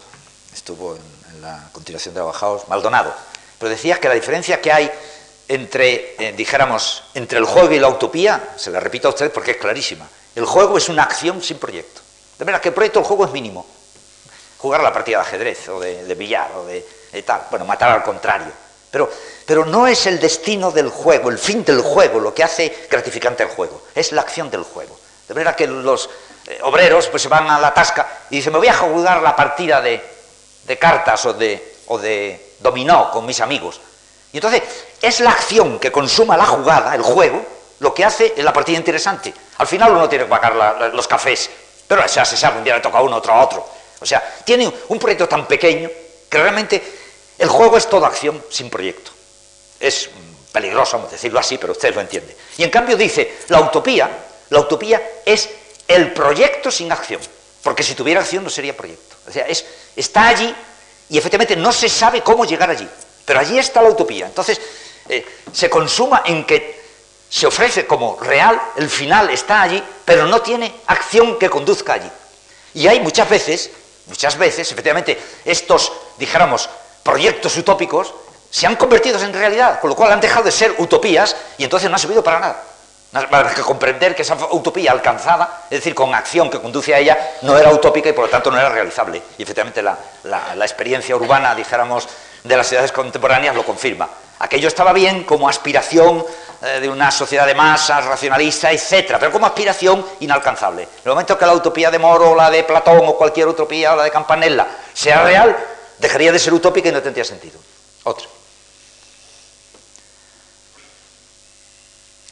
estuvo en, la continuación de Bajaos, Maldonado, pero decía que la diferencia que hay entre, eh, dijéramos, entre el juego y la utopía, se la repito a usted porque es clarísima, el juego es una acción sin proyecto. De verdad que el proyecto del juego es mínimo. Jugar la partida de ajedrez o de billar o de bueno, matar al contrario. Pero, pero no es el destino del juego, el fin del juego, lo que hace gratificante el juego, es la acción del juego. De manera que los eh, obreros pues, se van a la tasca y dicen, me voy a jugar la partida de, cartas o de, o de dominó con mis amigos. Y entonces es la acción que consuma la jugada, el juego, lo que hace la partida interesante. Al final uno tiene que pagar los cafés, pero ya se sabe, un día le toca a uno, otro a otro. O sea, tiene un proyecto tan pequeño que realmente el juego es toda acción sin proyecto. Es peligroso decirlo así, pero usted lo entiende. Y en cambio dice, la utopía, la utopía es el proyecto sin acción, porque si tuviera acción no sería proyecto. O sea, es, está allí y efectivamente no se sabe cómo llegar allí, pero allí está la utopía. Entonces, eh, se consuma en que se ofrece como real, el final está allí, pero no tiene acción que conduzca allí. Y hay muchas veces, muchas veces, efectivamente, estos, dijéramos, proyectos utópicos se han convertido en realidad, con lo cual han dejado de ser utopías y entonces no ha servido para nada. Nada que comprender que esa utopía alcanzada, es decir, con acción que conduce a ella, no era utópica y por lo tanto no era realizable. Y efectivamente la, experiencia urbana, dijéramos, de las ciudades contemporáneas lo confirma. Aquello estaba bien como aspiración eh, de una sociedad de masas, racionalista, etcétera, pero como aspiración inalcanzable. En el momento que la utopía de Moro, la de Platón o cualquier utopía, o la de Campanella, sea real, dejaría de ser utópica y no tendría sentido. Otra.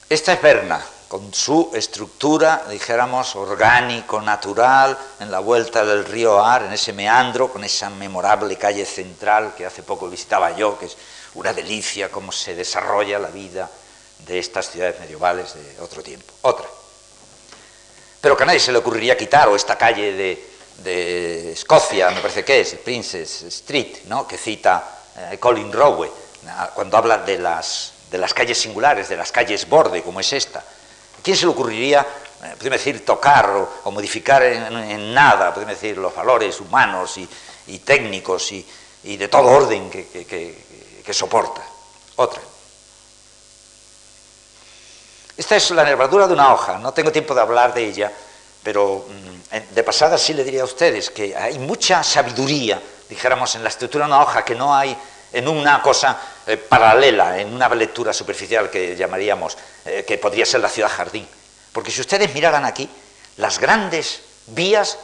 Esta es Berna, con su estructura, dijéramos, orgánico, natural, en la vuelta del río Ar, en ese meandro, con esa memorable calle central que hace poco visitaba yo, que es una delicia cómo se desarrolla la vida de estas ciudades medievales de otro tiempo. Otra. Pero que a nadie se le ocurriría quitar, o esta calle de, de Escocia, me parece que es, Princess Street, ¿no? que cita eh, Colin Rowe, cuando habla de las, de las calles singulares, de las calles borde, como es esta. ¿A quién se le ocurriría eh, podemos decir, tocar o, modificar en, nada, podemos decir, los valores humanos y, técnicos y, de todo orden que soporta. Otra. Esta es la nervadura de una hoja, no tengo tiempo de hablar de ella, pero mm, de pasada sí le diría a ustedes que hay mucha sabiduría, dijéramos, en la estructura de una hoja que no hay en una cosa eh, paralela, en una lectura superficial que llamaríamos, eh, que podría ser la ciudad jardín. Porque si ustedes miraran aquí, las grandes vías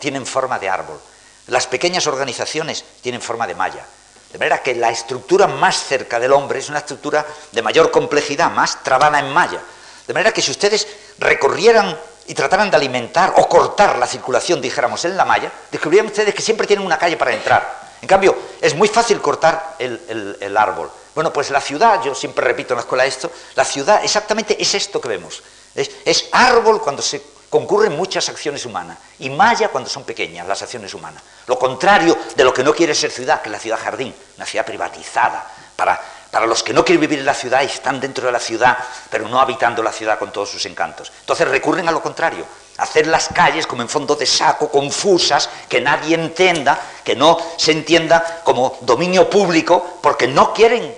tienen forma de árbol, las pequeñas organizaciones tienen forma de malla. De manera que la estructura más cerca del hombre es una estructura de mayor complejidad, más trabada en malla. De manera que si ustedes recorrieran y trataran de alimentar o cortar la circulación, dijéramos, en la malla, descubrirían ustedes que siempre tienen una calle para entrar. En cambio, es muy fácil cortar el, árbol. Bueno, pues la ciudad, yo siempre repito en la escuela esto, la ciudad exactamente es esto que vemos. es árbol cuando se concurren muchas acciones humanas y malla cuando son pequeñas las acciones humanas. Lo contrario de lo que no quiere ser ciudad, que es la ciudad jardín, una ciudad privatizada, para, para los que no quieren vivir en la ciudad y están dentro de la ciudad, pero no habitando la ciudad con todos sus encantos. Entonces recurren a lo contrario, hacer las calles como en fondo de saco, confusas, que nadie entienda, que no se entienda como dominio público, porque no quieren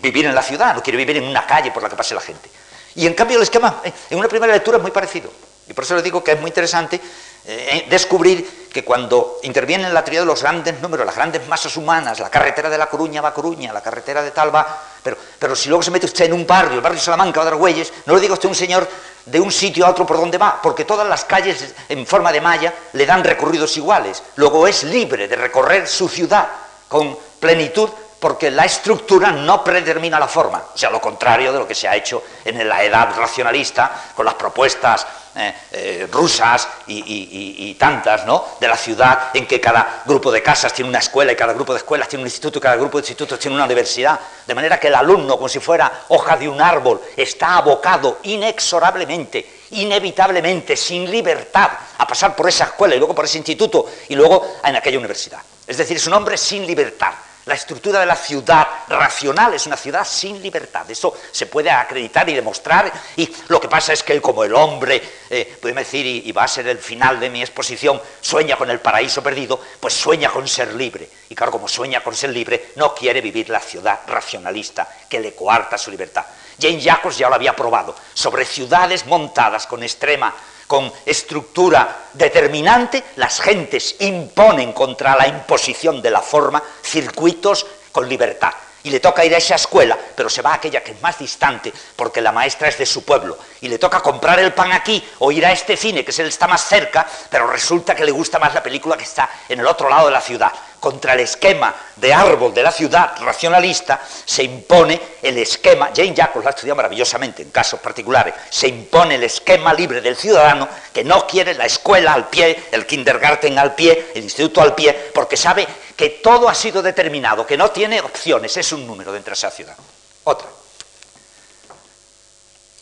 vivir en la ciudad, no quieren vivir en una calle por la que pase la gente. Y en cambio el esquema en una primera lectura es muy parecido. Y por eso les digo que es muy interesante eh, descubrir que cuando interviene en la teoría de los grandes números, las grandes masas humanas, la carretera de La Coruña va a Coruña, la carretera de tal va... Pero, pero si luego se mete usted en un barrio, el barrio de Salamanca va a dar no le diga usted a un señor de un sitio a otro por dónde va, porque todas las calles en forma de malla le dan recorridos iguales. Luego es libre de recorrer su ciudad con plenitud porque la estructura no predetermina la forma, o sea, lo contrario de lo que se ha hecho en la edad racionalista con las propuestas eh, eh, rusas y, tantas, ¿no? De la ciudad en que cada grupo de casas tiene una escuela y cada grupo de escuelas tiene un instituto y cada grupo de institutos tiene una universidad. De manera que el alumno, como si fuera hoja de un árbol, está abocado inexorablemente, inevitablemente, sin libertad, a pasar por esa escuela y luego por ese instituto y luego en aquella universidad. Es decir, es un hombre sin libertad. La estructura de la ciudad racional es una ciudad sin libertad. Eso se puede acreditar y demostrar. Y lo que pasa es que como el hombre, eh, podemos decir, y, va a ser el final de mi exposición, sueña con el paraíso perdido, pues sueña con ser libre. Y claro, como sueña con ser libre, no quiere vivir la ciudad racionalista que le coarta su libertad. Jane Jacobs ya lo había probado. Sobre ciudades montadas con extrema con estructura determinante, las gentes imponen contra la imposición de la forma circuitos con libertad. Y le toca ir a esa escuela, pero se va a aquella que es más distante, porque la maestra es de su pueblo. Y le toca comprar el pan aquí o ir a este cine, que es el está más cerca, pero resulta que le gusta más la película que está en el otro lado de la ciudad contra el esquema de árbol de la ciudad racionalista, se impone el esquema, Jane Jacobs lo ha estudiado maravillosamente en casos particulares, se impone el esquema libre del ciudadano que no quiere la escuela al pie, el kindergarten al pie, el instituto al pie, porque sabe que todo ha sido determinado, que no tiene opciones, es un número dentro de esa ciudad. Otra.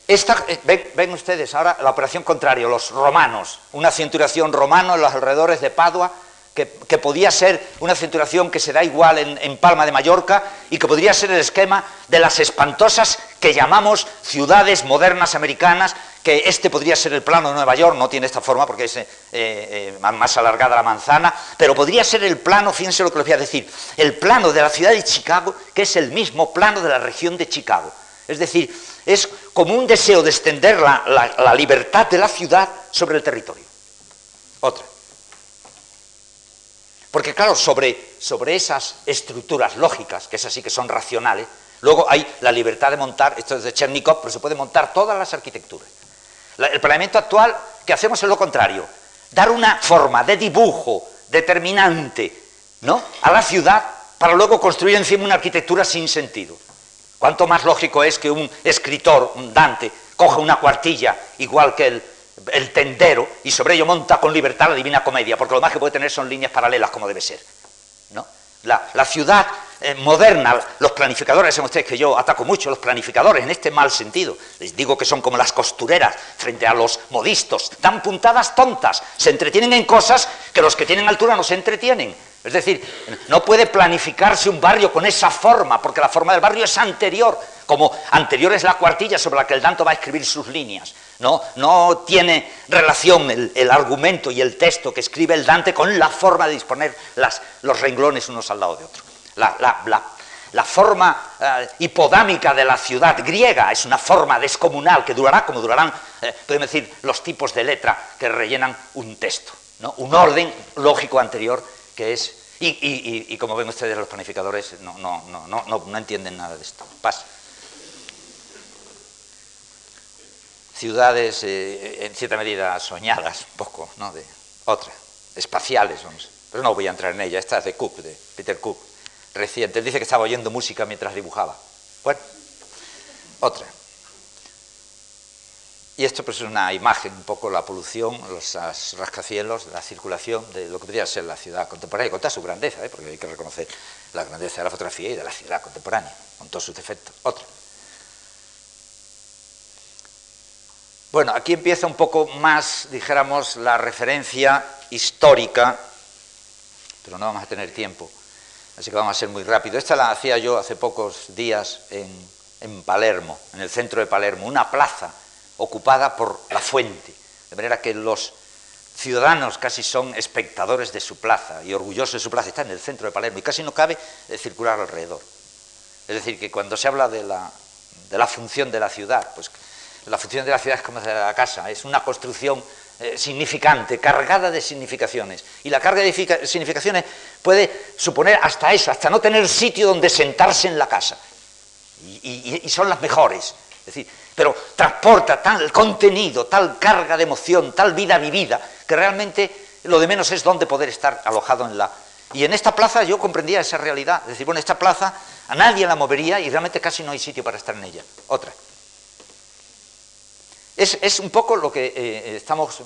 Esta, eh, ven, ven, ustedes ahora la operación contraria, los romanos, una cinturación romana en los alrededores de Padua, que, podía ser una centuración que se da igual en, Palma de Mallorca y que podría ser el esquema de las espantosas que llamamos ciudades modernas americanas, que este podría ser el plano de Nueva York, no tiene esta forma porque es eh, eh, más alargada la manzana, pero podría ser el plano, fíjense lo que les voy a decir, el plano de la ciudad de Chicago, que es el mismo plano de la región de Chicago. Es decir, es como un deseo de extender la libertad de la ciudad sobre el territorio. Otra. Porque claro, sobre, sobre esas estructuras lógicas, que es así que son racionales, luego hay la libertad de montar, esto es de Chernikov, pero se puede montar todas las arquitecturas. el planeamiento actual, que hacemos es lo contrario, dar una forma de dibujo determinante ¿no? a la ciudad para luego construir encima una arquitectura sin sentido. ¿Cuánto más lógico es que un escritor, un Dante, coja una cuartilla igual que el el tendero y sobre ello monta con libertad la divina comedia, porque lo más que puede tener son líneas paralelas como debe ser. ¿no? La, ciudad eh, moderna, los planificadores, saben ustedes que yo ataco mucho a los planificadores en este mal sentido. Les digo que son como las costureras frente a los modistos, dan puntadas tontas, se entretienen en cosas que los que tienen altura no se entretienen. Es decir, no puede planificarse un barrio con esa forma, porque la forma del barrio es anterior, como anterior es la cuartilla sobre la que el Danto va a escribir sus líneas. No, no tiene relación el, argumento y el texto que escribe el Dante con la forma de disponer los renglones unos al lado de otro. La, forma eh, hipodámica de la ciudad griega es una forma descomunal que durará como durarán, eh, podemos decir, los tipos de letra que rellenan un texto. Un orden lógico anterior que es... Y, como ven ustedes, los planificadores no, no, no, no entienden nada de esto. Pasa. ciudades eh, en cierta medida soñadas, un poco, ¿no? De otra, espaciales, vamos. Pero no voy a entrar en ella, esta es de Cook, de Peter Cook, reciente. Él dice que estaba oyendo música mientras dibujaba. Bueno, otra. Y esto pues es una imagen, un poco la polución, los rascacielos, la circulación de lo que podría ser la ciudad contemporánea, con toda su grandeza, ¿eh? porque hay que reconocer la grandeza de la fotografía y de la ciudad contemporánea, con todos sus defectos. Otra. Bueno, aquí empieza un poco más, dijéramos, la referencia histórica, pero no vamos a tener tiempo, así que vamos a ser muy rápido. Esta la hacía yo hace pocos días en, Palermo, en el centro de Palermo, una plaza ocupada por la fuente, de manera que los ciudadanos casi son espectadores de su plaza y orgullosos de su plaza, está en el centro de Palermo y casi no cabe circular alrededor. Es decir, que cuando se habla de la, de la función de la ciudad, pues la función de la ciudad es como la casa, es una construcción eh, significante, cargada de significaciones. Y la carga de significaciones puede suponer hasta eso, hasta no tener sitio donde sentarse en la casa. Y, son las mejores. Es decir, pero transporta tal contenido, tal carga de emoción, tal vida vivida, que realmente lo de menos es donde poder estar alojado en la... Y en esta plaza yo comprendía esa realidad. Es decir, bueno, esta plaza a nadie la movería y realmente casi no hay sitio para estar en ella. Otra. Es, un poco lo que eh, estamos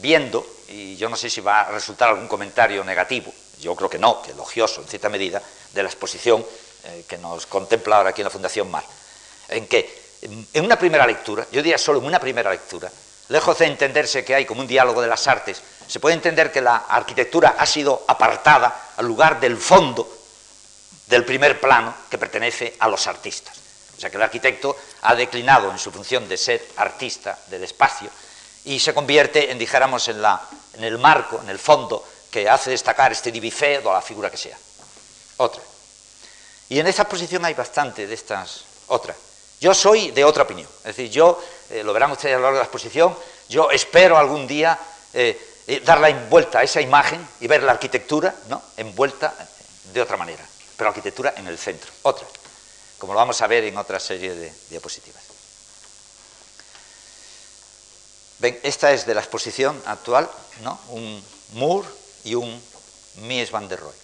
viendo, y yo no sé si va a resultar algún comentario negativo, yo creo que no, que elogioso en cierta medida, de la exposición eh, que nos contempla ahora aquí en la Fundación Mar, en que en una primera lectura, yo diría solo en una primera lectura, lejos de entenderse que hay como un diálogo de las artes, se puede entender que la arquitectura ha sido apartada al lugar del fondo del primer plano que pertenece a los artistas. O sea que el arquitecto ha declinado en su función de ser artista del espacio y se convierte en, dijéramos, en, la, en el marco, en el fondo que hace destacar este divifeo o la figura que sea. Otra. Y en esta posición hay bastante de estas otras. Yo soy de otra opinión. Es decir, yo, eh, lo verán ustedes a lo largo de la exposición, yo espero algún día eh, eh, dar la envuelta a esa imagen y ver la arquitectura ¿no? envuelta de otra manera, pero arquitectura en el centro. Otra como lo vamos a ver en otra serie de diapositivas. Esta es de la exposición actual, ¿no? un Moore y un Mies van der Rohe.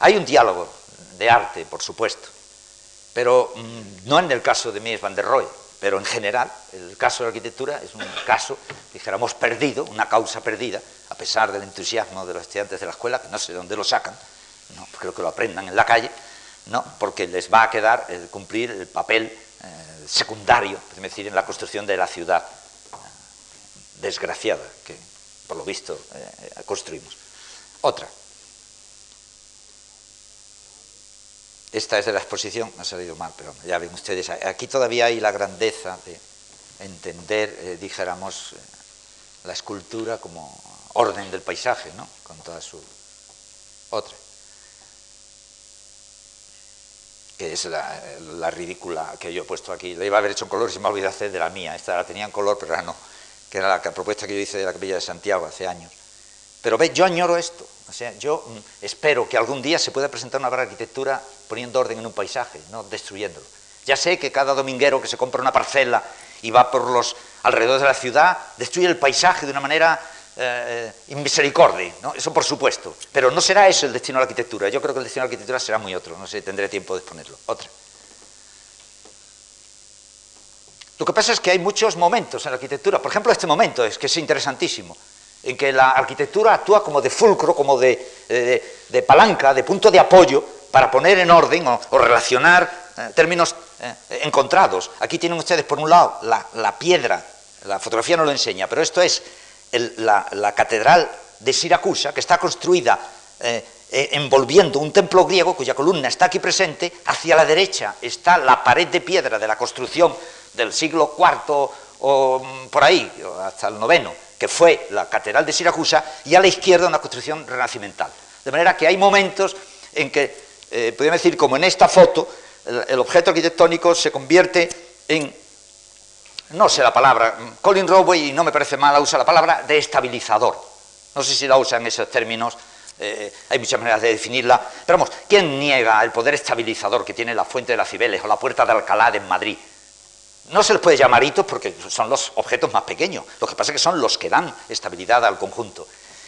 Hay un diálogo de arte, por supuesto, pero mm, no en el caso de Mies van der Rohe, pero en general, el caso de la arquitectura es un caso, dijéramos, perdido, una causa perdida, a pesar del entusiasmo de los estudiantes de la escuela, que no sé de dónde lo sacan, no, creo que lo aprendan en la calle, ¿no? porque les va a quedar el cumplir el papel eh, secundario, es decir, en la construcción de la ciudad eh, desgraciada que, por lo visto, eh, construimos. Otra. Esta es de la exposición, ha salido mal, pero ya ven ustedes, aquí todavía hay la grandeza de entender, dijéramos, la escultura como orden del paisaje, ¿no? Con toda su... Otra. que es la, ridícula que yo he puesto aquí. La iba a haber hecho en color y se me ha olvidado hacer de la mía. Esta la tenía en color, pero ahora no. Que era la, propuesta que yo hice de la Capilla de Santiago hace años. Pero ve, yo añoro esto. O sea, yo mm, espero que algún día se pueda presentar una obra arquitectura poniendo orden en un paisaje, no destruyéndolo. Ya sé que cada dominguero que se compra una parcela y va por los alrededores de la ciudad destruye el paisaje de una manera eh, misericordia, ¿no? eso por supuesto, pero no será eso el destino de la arquitectura, yo creo que el destino de la arquitectura será muy otro, no sé, tendré tiempo de exponerlo. Otra. Lo que pasa es que hay muchos momentos en la arquitectura, por ejemplo este momento es que es interesantísimo, en que la arquitectura actúa como de fulcro, como de, de, palanca, de punto de apoyo para poner en orden o, relacionar eh, términos eh, encontrados. Aquí tienen ustedes por un lado la, piedra, la fotografía no lo enseña, pero esto es la, catedral de Siracusa, que está construida eh, eh, envolviendo un templo griego cuya columna está aquí presente, hacia la derecha está la pared de piedra de la construcción del siglo IV o mm, por ahí, hasta el noveno, que fue la catedral de Siracusa, y a la izquierda una construcción renacimental. De manera que hay momentos en que, eh, podríamos decir, como en esta foto, el, objeto arquitectónico se convierte en, no sé la palabra, Colin Rowey, y no me parece mala, usa la palabra de estabilizador. No sé si la usa en esos términos, eh, hay muchas maneras de definirla, pero vamos, ¿quién niega el poder estabilizador que tiene la Fuente de las Cibeles o la Puerta de Alcalá en Madrid? No se les puede llamar hitos porque son los objetos más pequeños, lo que pasa es que son los que dan estabilidad al conjunto.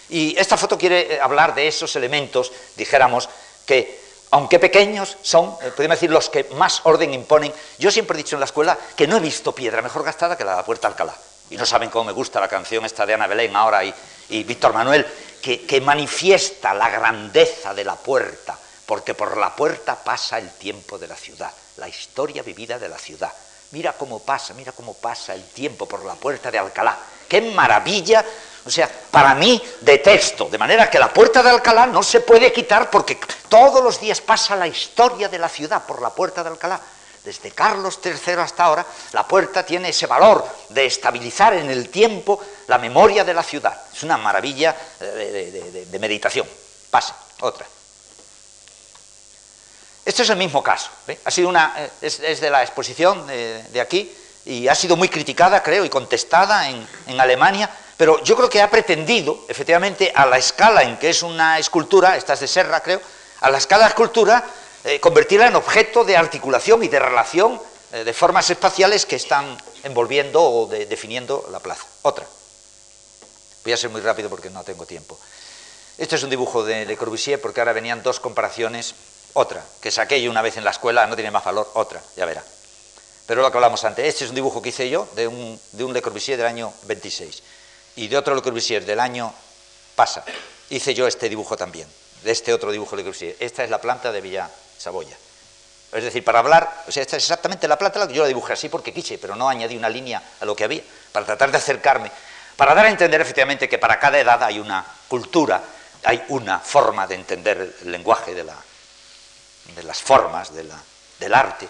Y esta foto quiere eh, hablar de esos elementos, dijéramos, que aunque pequeños, son, eh, podemos decir, los que más orden imponen. Yo siempre he dicho en la escuela que no he visto piedra mejor gastada que la de la Puerta Alcalá. Y no saben cómo me gusta la canción esta de Ana Belén ahora y, y Víctor Manuel, que, que manifiesta la grandeza de la puerta, porque por la puerta pasa el tiempo de la ciudad, la historia vivida de la ciudad. Mira cómo pasa, mira cómo pasa el tiempo por la puerta de Alcalá. ¡Qué maravilla! O sea, para mí detesto, de manera que la puerta de Alcalá no se puede quitar porque todos los días pasa la historia de la ciudad por la puerta de Alcalá. Desde Carlos III hasta ahora, la puerta tiene ese valor de estabilizar en el tiempo la memoria de la ciudad. Es una maravilla eh, de, meditación. Pase, otra. Este es el mismo caso. Ha sido una, eh, es, de la exposición de, aquí y ha sido muy criticada, creo, y contestada en, Alemania, pero yo creo que ha pretendido, efectivamente, a la escala en que es una escultura, esta es de Serra, creo, a la escala de escultura, eh, convertirla en objeto de articulación y de relación eh, de formas espaciales que están envolviendo o definiendo la plaza. Otra. Voy a ser muy rápido porque no tengo tiempo. Este es un dibujo de Le Corbusier porque ahora venían dos comparaciones otra, que saqué yo una vez en la escuela, no tiene más valor, otra, ya verá. Pero lo que hablamos antes, este es un dibujo que hice yo de un, de un Le Corbusier del año 26 y de otro Le Corbusier del año pasa. Hice yo este dibujo también, de este otro dibujo Le Corbusier. Esta es la planta de Villa Saboya. Es decir, para hablar, o sea, esta es exactamente la planta, yo la dibujé así porque quise, pero no añadí una línea a lo que había, para tratar de acercarme, para dar a entender efectivamente que para cada edad hay una cultura, hay una forma de entender el lenguaje de la, de las formas del arte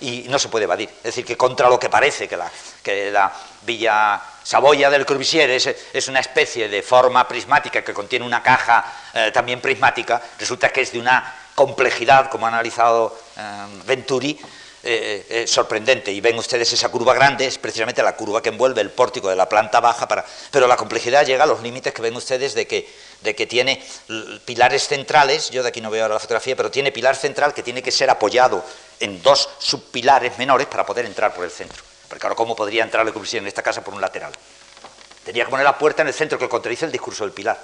y no se puede evadir. Es decir, que contra lo que parece que la, que la Villa Saboya del Corbusier es, una especie de forma prismática que contiene una caja eh, también prismática, resulta que es de una complejidad, como ha analizado eh, Venturi, eh, eh, sorprendente. Y ven ustedes esa curva grande, es precisamente la curva que envuelve el pórtico de la planta baja, para, pero la complejidad llega a los límites que ven ustedes de que, de que tiene pilares centrales, yo de aquí no veo ahora la fotografía, pero tiene pilar central que tiene que ser apoyado en dos subpilares menores para poder entrar por el centro. Porque ahora, ¿cómo podría entrar la en esta casa por un lateral? Tenía que poner la puerta en el centro que contradice el discurso del pilar.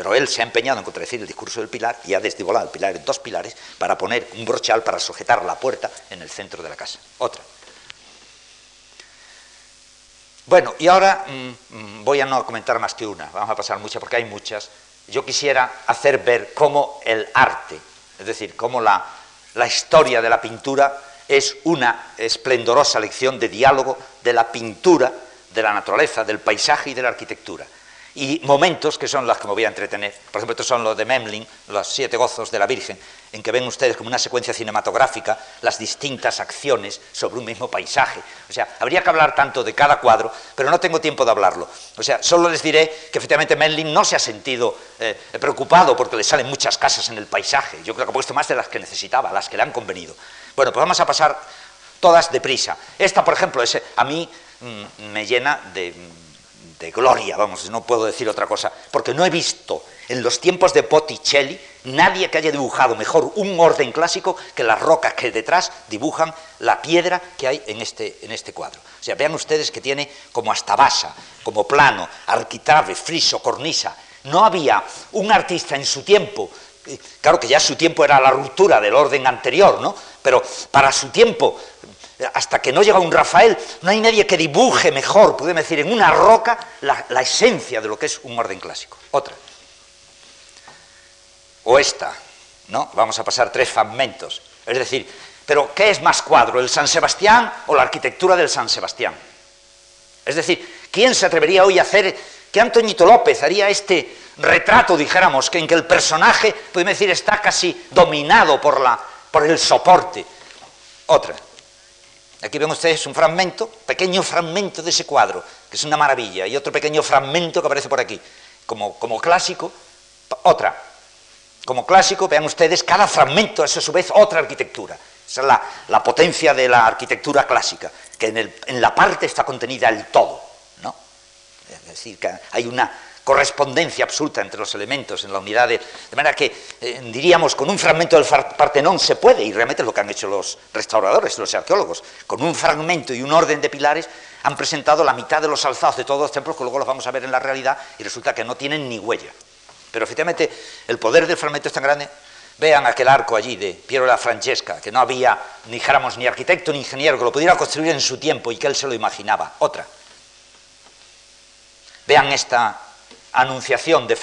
Pero él se ha empeñado en contradecir el discurso del pilar y ha desdivolado el pilar en dos pilares para poner un brochal para sujetar la puerta en el centro de la casa. Otra. Bueno, y ahora mm, mm, voy a no comentar más que una, vamos a pasar muchas porque hay muchas. Yo quisiera hacer ver cómo el arte, es decir, cómo la, la historia de la pintura es una esplendorosa lección de diálogo de la pintura, de la naturaleza, del paisaje y de la arquitectura y momentos que son las que me voy a entretener. Por ejemplo, estos son los de Memling, los siete gozos de la Virgen, en que ven ustedes como una secuencia cinematográfica las distintas acciones sobre un mismo paisaje. O sea, habría que hablar tanto de cada cuadro, pero no tengo tiempo de hablarlo. O sea, solo les diré que efectivamente Memling no se ha sentido eh, preocupado porque le salen muchas casas en el paisaje. Yo creo que ha puesto más de las que necesitaba, las que le han convenido. Bueno, pues vamos a pasar todas deprisa. Esta, por ejemplo, a mí mm, me llena de de gloria, vamos, no puedo decir otra cosa, porque no he visto en los tiempos de Botticelli nadie que haya dibujado mejor un orden clásico que las rocas que detrás dibujan la piedra que hay en este, en este cuadro. O sea, vean ustedes que tiene como hasta basa, como plano, arquitrave, friso, cornisa. No había un artista en su tiempo, claro que ya su tiempo era la ruptura del orden anterior, ¿no? Pero para su tiempo hasta que no llega un Rafael, no hay nadie que dibuje mejor, podemos decir, en una roca la, esencia de lo que es un orden clásico. Otra. O esta, ¿no? Vamos a pasar tres fragmentos. Es decir, pero ¿qué es más cuadro, el San Sebastián o la arquitectura del San Sebastián? Es decir, ¿quién se atrevería hoy a hacer que Antoñito López haría este retrato, dijéramos, que en que el personaje, podemos decir, está casi dominado por, la, por el soporte. Otra. Aquí ven ustedes un fragmento, pequeño fragmento de ese cuadro, que es una maravilla, y otro pequeño fragmento que aparece por aquí, como, como clásico. Otra. Como clásico, vean ustedes, cada fragmento es a su vez otra arquitectura. Esa es la, la potencia de la arquitectura clásica, que en, el, en la parte está contenida el todo. ¿no? Es decir, que hay una correspondencia absoluta entre los elementos en la unidad de, manera que eh, diríamos con un fragmento del Partenón se puede y realmente es lo que han hecho los restauradores, los arqueólogos, con un fragmento y un orden de pilares han presentado la mitad de los alzados de todos los templos que luego los vamos a ver en la realidad y resulta que no tienen ni huella. Pero efectivamente el poder del fragmento es tan grande. Vean aquel arco allí de Piero la Francesca, que no había ni dijéramos ni arquitecto ni ingeniero que lo pudiera construir en su tiempo y que él se lo imaginaba. Otra. Vean esta anunciación de,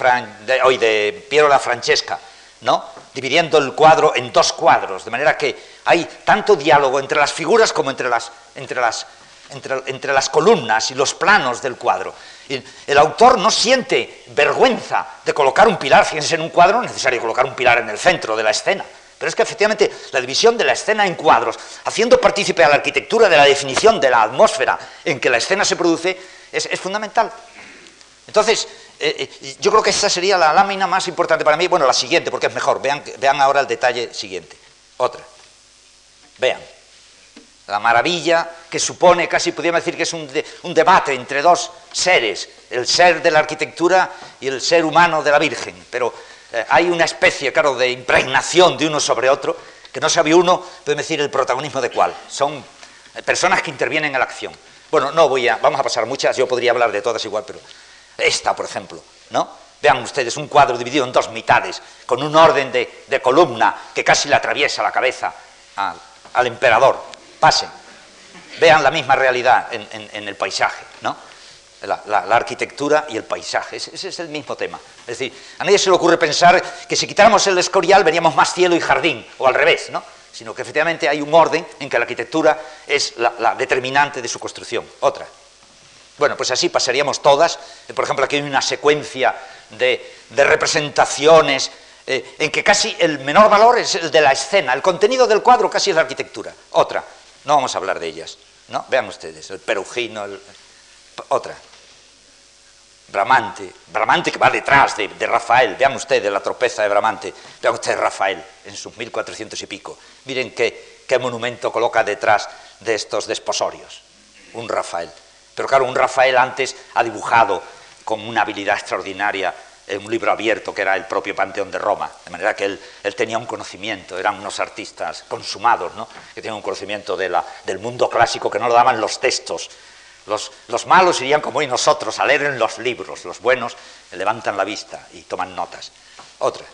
hoy de Piero la Francesca, ¿no? dividiendo el cuadro en dos cuadros, de manera que hay tanto diálogo entre las figuras como entre las, entre las, entre, entre las columnas y los planos del cuadro. El autor no siente vergüenza de colocar un pilar, fíjense en un cuadro, es necesario colocar un pilar en el centro de la escena, pero es que efectivamente la división de la escena en cuadros, haciendo partícipe a la arquitectura de la definición de la atmósfera en que la escena se produce, es, es fundamental. Entonces, eh, eh, yo creo que esta sería la lámina más importante para mí. Bueno, la siguiente, porque es mejor. Vean, vean ahora el detalle siguiente. Otra. Vean. La maravilla que supone, casi podríamos decir que es un, de, un, debate entre dos seres, el ser de la arquitectura y el ser humano de la Virgen. Pero eh, hay una especie, claro, de impregnación de uno sobre otro, que no sabe uno, podemos decir, el protagonismo de cuál. Son personas que intervienen en la acción. Bueno, no voy a, vamos a pasar muchas, yo podría hablar de todas igual, pero esta, por ejemplo, ¿no? Vean ustedes un cuadro dividido en dos mitades, con un orden de, columna que casi le atraviesa la cabeza al, emperador. Pasen. Vean la misma realidad en, el paisaje, ¿no? La, arquitectura y el paisaje. Ese, es el mismo tema. Es decir, a nadie se le ocurre pensar que si quitáramos el escorial veríamos más cielo y jardín, o al revés, ¿no? Sino que efectivamente hay un orden en que la arquitectura es la determinante de su construcción. Otra. Bueno, pues así pasaríamos todas. Por ejemplo, aquí hay una secuencia de, representaciones eh, en que casi el menor valor es el de la escena, el contenido del cuadro casi es la arquitectura. Otra, no vamos a hablar de ellas, ¿no? Vean ustedes, el perugino, el... otra. Bramante, Bramante que va detrás de, Rafael, vean ustedes la tropeza de Bramante, vean ustedes Rafael en sus 1400 y pico, miren qué monumento coloca detrás de estos desposorios, un Rafael. Pero claro, un Rafael antes ha dibujado con una habilidad extraordinaria en un libro abierto que era el propio Panteón de Roma, de manera que él, tenía un conocimiento, eran unos artistas consumados, ¿no? que tenían un conocimiento del mundo clásico que no lo daban los textos. Los, los malos irían como hoy nosotros a leer en los libros, los buenos levantan la vista y toman notas. Otra.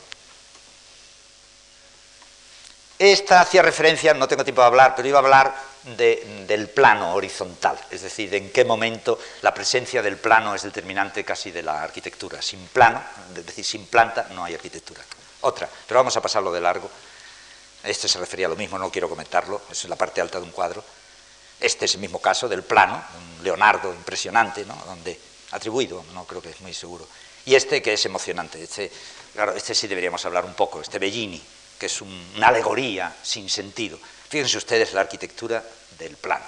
Esta hacía referencia, no tengo tiempo de hablar, pero iba a hablar de, del plano horizontal, es decir, de en qué momento la presencia del plano es determinante casi de la arquitectura. Sin plano, es decir, sin planta, no hay arquitectura. Otra, pero vamos a pasarlo de largo. Este se refería a lo mismo, no quiero comentarlo, es la parte alta de un cuadro. Este es el mismo caso del plano, un Leonardo impresionante, ¿no? donde atribuido, no creo que es muy seguro. Y este que es emocionante, este, claro, este sí deberíamos hablar un poco, este Bellini, que es un, una alegoría sin sentido. Fíjense ustedes la arquitectura del plano,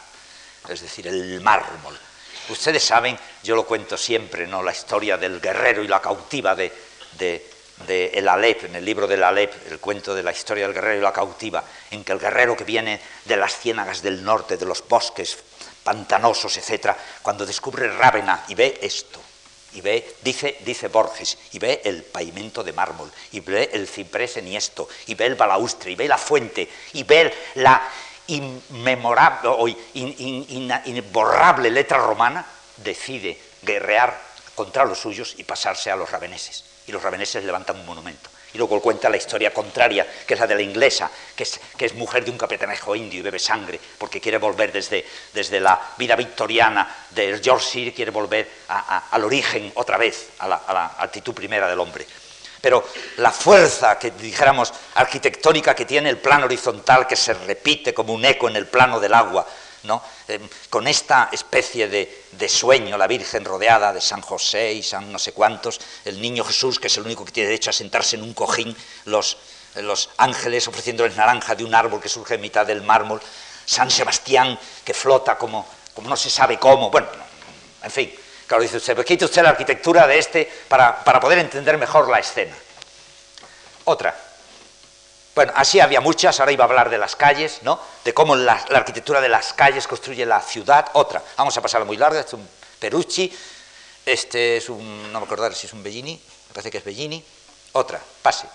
es decir, el mármol. Ustedes saben, yo lo cuento siempre, ¿no? la historia del guerrero y la cautiva de, de, de El Alep, en el libro del Alep, el cuento de la historia del guerrero y la cautiva, en que el guerrero que viene de las ciénagas del norte, de los bosques pantanosos, etc., cuando descubre Rávena y ve esto, y ve, dice, dice Borges, y ve el pavimento de mármol, y ve el ciprés enhiesto, y ve el balaustre, y ve la fuente, y ve la inmemorable o in, in, in, imborrable letra romana, decide guerrear contra los suyos y pasarse a los raveneses. Y los raveneses levantan un monumento. Y luego cuenta la historia contraria, que es la de la inglesa, que es, que es mujer de un capitanejo indio y bebe sangre, porque quiere volver desde, desde la vida victoriana del Yorkshire, quiere volver al origen otra vez, a la, a la actitud primera del hombre pero la fuerza que dijéramos arquitectónica que tiene el plano horizontal que se repite como un eco en el plano del agua, ¿no? Em, con esta especie de, de, sueño, la Virgen rodeada de San José y San no sé cuántos, el niño Jesús, que es el único que tiene derecho a sentarse en un cojín, los, los ángeles ofreciéndoles naranja de un árbol que surge en mitad del mármol, San Sebastián que flota como, como no se sabe cómo, bueno, en fin, claro, dice usted, pues quite usted la arquitectura de este para, para poder entender mejor la escena. Otra, bueno, así había muchas, ahora iba a hablar de las calles, ¿no? De cómo la, arquitectura de las calles construye la ciudad. Otra, vamos a pasarla muy larga, este es un Perucci, este es un, no me acuerdo si es un Bellini, me parece que es Bellini. Otra, pase.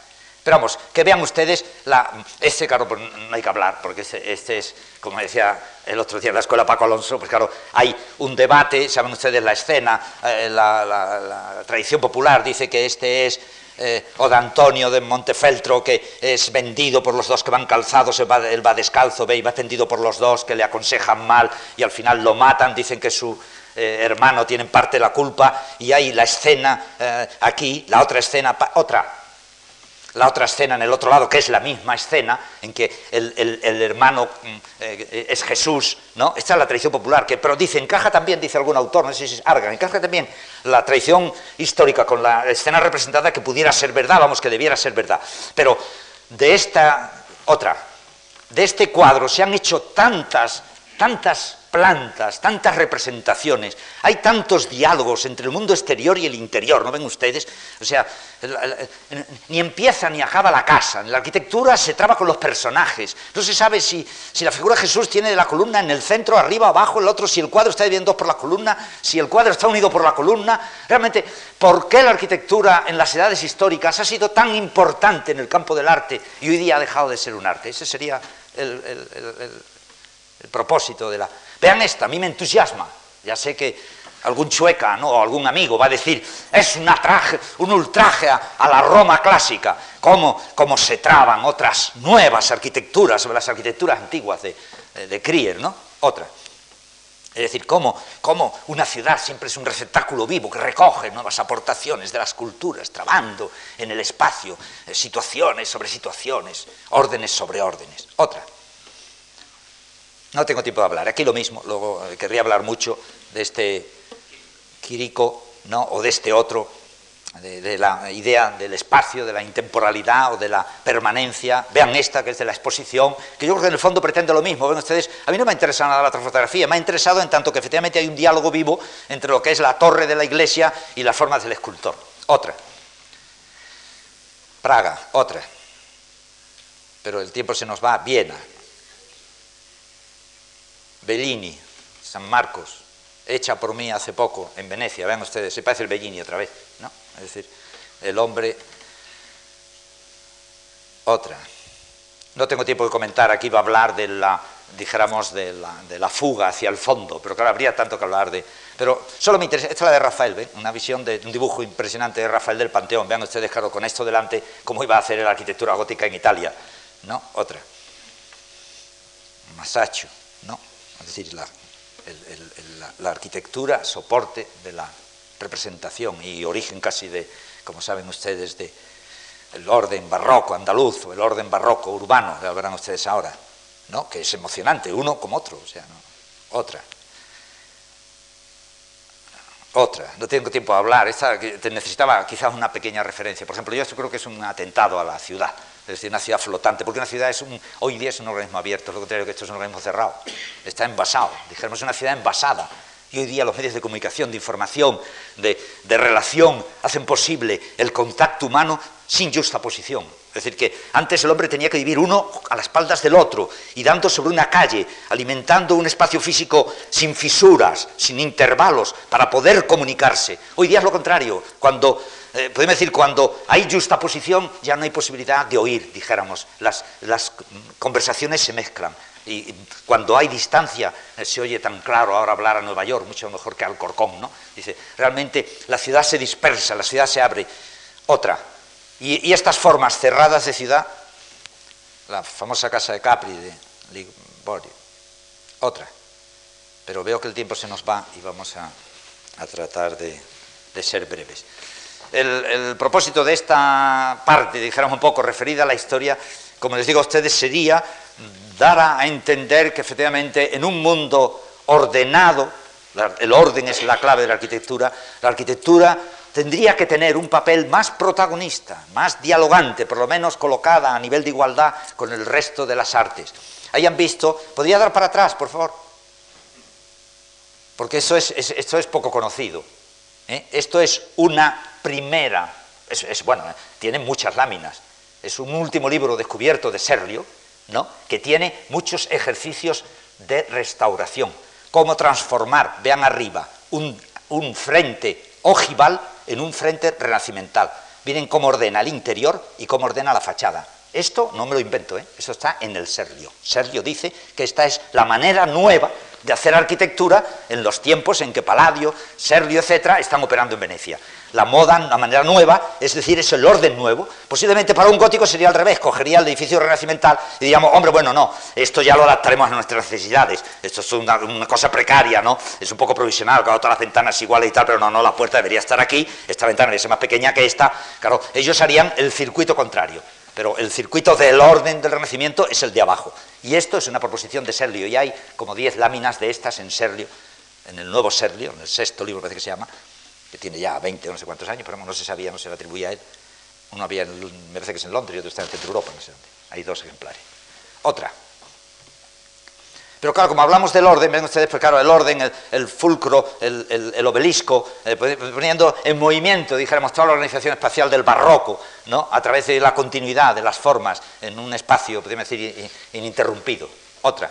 Pero vamos, que vean ustedes, la, este, claro, pues no hay que hablar, porque este, este, es, como decía el otro día en la escuela Paco Alonso, pues claro, hay un debate, saben ustedes la escena, eh, la tradición popular dice que este es eh, o de Antonio de Montefeltro, que es vendido por los dos que van calzados, él va, descalzo, ve, y va vendido por los dos que le aconsejan mal y al final lo matan, dicen que su eh, hermano tiene parte de la culpa, y hay la escena eh, aquí, la otra escena, otra, la otra escena en el otro lado, que es la misma escena, en que el, hermano mm, eh, es Jesús, ¿no? Esta es la tradición popular, que, pero dice, encaja también, dice algún autor, no sé si es Argan, encaja también la tradición histórica con la escena representada que pudiera ser verdad, vamos, que debiera ser verdad. Pero de esta otra, de este cuadro se han hecho tantas, tantas plantas, tantas representaciones, hay tantos diálogos entre el mundo exterior y el interior, ¿no ven ustedes? O sea, ni empieza ni acaba la casa, en la arquitectura se traba con los personajes, no se sabe si, si la figura de Jesús tiene la columna en el centro, arriba, abajo, el otro, si el cuadro está dividido por la columna, si el cuadro está unido por la columna, realmente, ¿por qué la arquitectura en las edades históricas ha sido tan importante en el campo del arte y hoy día ha dejado de ser un arte? Ese sería el propósito de la Vean esta, a mí me entusiasma. Ya sé que algún chueca ¿no? o algún amigo va a decir, es un, un ultraje a, la Roma clásica, cómo, se traban otras nuevas arquitecturas sobre las arquitecturas antiguas de, de Krier, ¿no? Otra. Es decir, cómo, cómo, una ciudad siempre es un receptáculo vivo que recoge nuevas aportaciones de las culturas, trabando en el espacio eh, situaciones sobre situaciones, órdenes sobre órdenes. Otra. No tengo tiempo de hablar. Aquí lo mismo. Luego eh, querría hablar mucho de este Quirico, ¿no? o de este otro, de, la idea del espacio, de la intemporalidad o de la permanencia. Vean esta, que es de la exposición, que yo creo que en el fondo pretende lo mismo. Ven ustedes, a mí no me ha interesado nada la fotografía, me ha interesado en tanto que efectivamente hay un diálogo vivo entre lo que es la torre de la iglesia y las formas del escultor. Otra. Praga, otra. Pero el tiempo se nos va. Viena, Bellini, San Marcos, hecha por mí hace poco en Venecia, vean ustedes, se parece el Bellini otra vez, ¿no? Es decir, el hombre, otra. No tengo tiempo de comentar, aquí va a hablar de la, dijéramos, de la, fuga hacia el fondo, pero claro, habría tanto que hablar de... Pero solo me interesa, esta es la de Rafael, ¿ven? Una visión de un dibujo impresionante de Rafael del Panteón, vean ustedes, claro, con esto delante, cómo iba a hacer la arquitectura gótica en Italia, ¿no? Otra. Masaccio, ¿no? Es decir, la, arquitectura, soporte de la representación y origen casi de, como saben ustedes, de el orden barroco andaluz o el orden barroco urbano, ya verán ustedes ahora, ¿no? que es emocionante, uno como otro, o sea, otra. Otra, no tengo tiempo de hablar, esta necesitaba quizás una pequeña referencia. Por ejemplo, yo esto creo que es un atentado a la ciudad es decir, una ciudad flotante, porque una ciudad es un, hoy día es un organismo abierto, es lo contrario que esto es un organismo cerrado, está envasado, dijéramos una ciudad envasada, y hoy día los medios de comunicación, de información, de, de relación, hacen posible el contacto humano sin justa posición. Es decir, que antes el hombre tenía que vivir uno a las espaldas del otro y dando sobre una calle, alimentando un espacio físico sin fisuras, sin intervalos, para poder comunicarse. Hoy día es lo contrario. Cuando eh, podemos decir, cuando hay justa posición ya no hay posibilidad de oír, dijéramos, las, conversaciones se mezclan. Y cuando hay distancia, eh, se oye tan claro ahora hablar a Nueva York, mucho mejor que al Corcón, ¿no? Dice, realmente la ciudad se dispersa, la ciudad se abre. Otra, y, estas formas cerradas de ciudad, la famosa casa de Capri de Liborio, otra. Pero veo que el tiempo se nos va y vamos a, tratar de ser breves. El, propósito de esta parte, dijéramos un poco referida a la historia, como les digo a ustedes, sería dar a entender que efectivamente en un mundo ordenado, el orden es la clave de la arquitectura, la arquitectura tendría que tener un papel más protagonista, más dialogante, por lo menos colocada a nivel de igualdad con el resto de las artes. Hayan visto, podría dar para atrás, por favor, porque eso es, esto es poco conocido. ¿Eh? Esto es una primera, es, bueno, tiene muchas láminas, es un último libro descubierto de Serlio, ¿no? que tiene muchos ejercicios de restauración. Cómo transformar, vean arriba, un, un frente ojival en un frente renacimental. Miren cómo ordena el interior y cómo ordena la fachada. Esto no me lo invento, ¿eh? eso está en el Serlio. Serlio dice que esta es la manera nueva de hacer arquitectura en los tiempos en que Palladio, Serlio, etcétera, están operando en Venecia. La moda, la manera nueva, es decir, es el orden nuevo. Posiblemente para un gótico sería al revés, cogería el edificio renacimental y diríamos, hombre, bueno, no, esto ya lo adaptaremos a nuestras necesidades, esto es una, cosa precaria, ¿no? Es un poco provisional, claro, todas las ventanas iguales y tal, pero no, no, la puerta debería estar aquí, esta ventana debería ser más pequeña que esta. Claro, ellos harían el circuito contrario pero el circuito del orden del Renacimiento es el de abajo. Y esto es una proposición de Serlio, y hay como 10 láminas de estas en Serlio, en el nuevo Serlio, en el sexto libro parece que se llama, que tiene ya 20 o no sé cuántos años, pero no se sabía, no se le atribuía a él. Uno había, me parece que es en Londres y otro está en Centro Europa, no sé dónde. Hay dos ejemplares. Otra, pero claro, como hablamos del orden, ven ustedes, pues claro, el orden, el, fulcro, el, obelisco, eh, poniendo en movimiento, dijéramos, toda la organización espacial del barroco, ¿no? a través de la continuidad de las formas en un espacio, podríamos decir, ininterrumpido. Otra.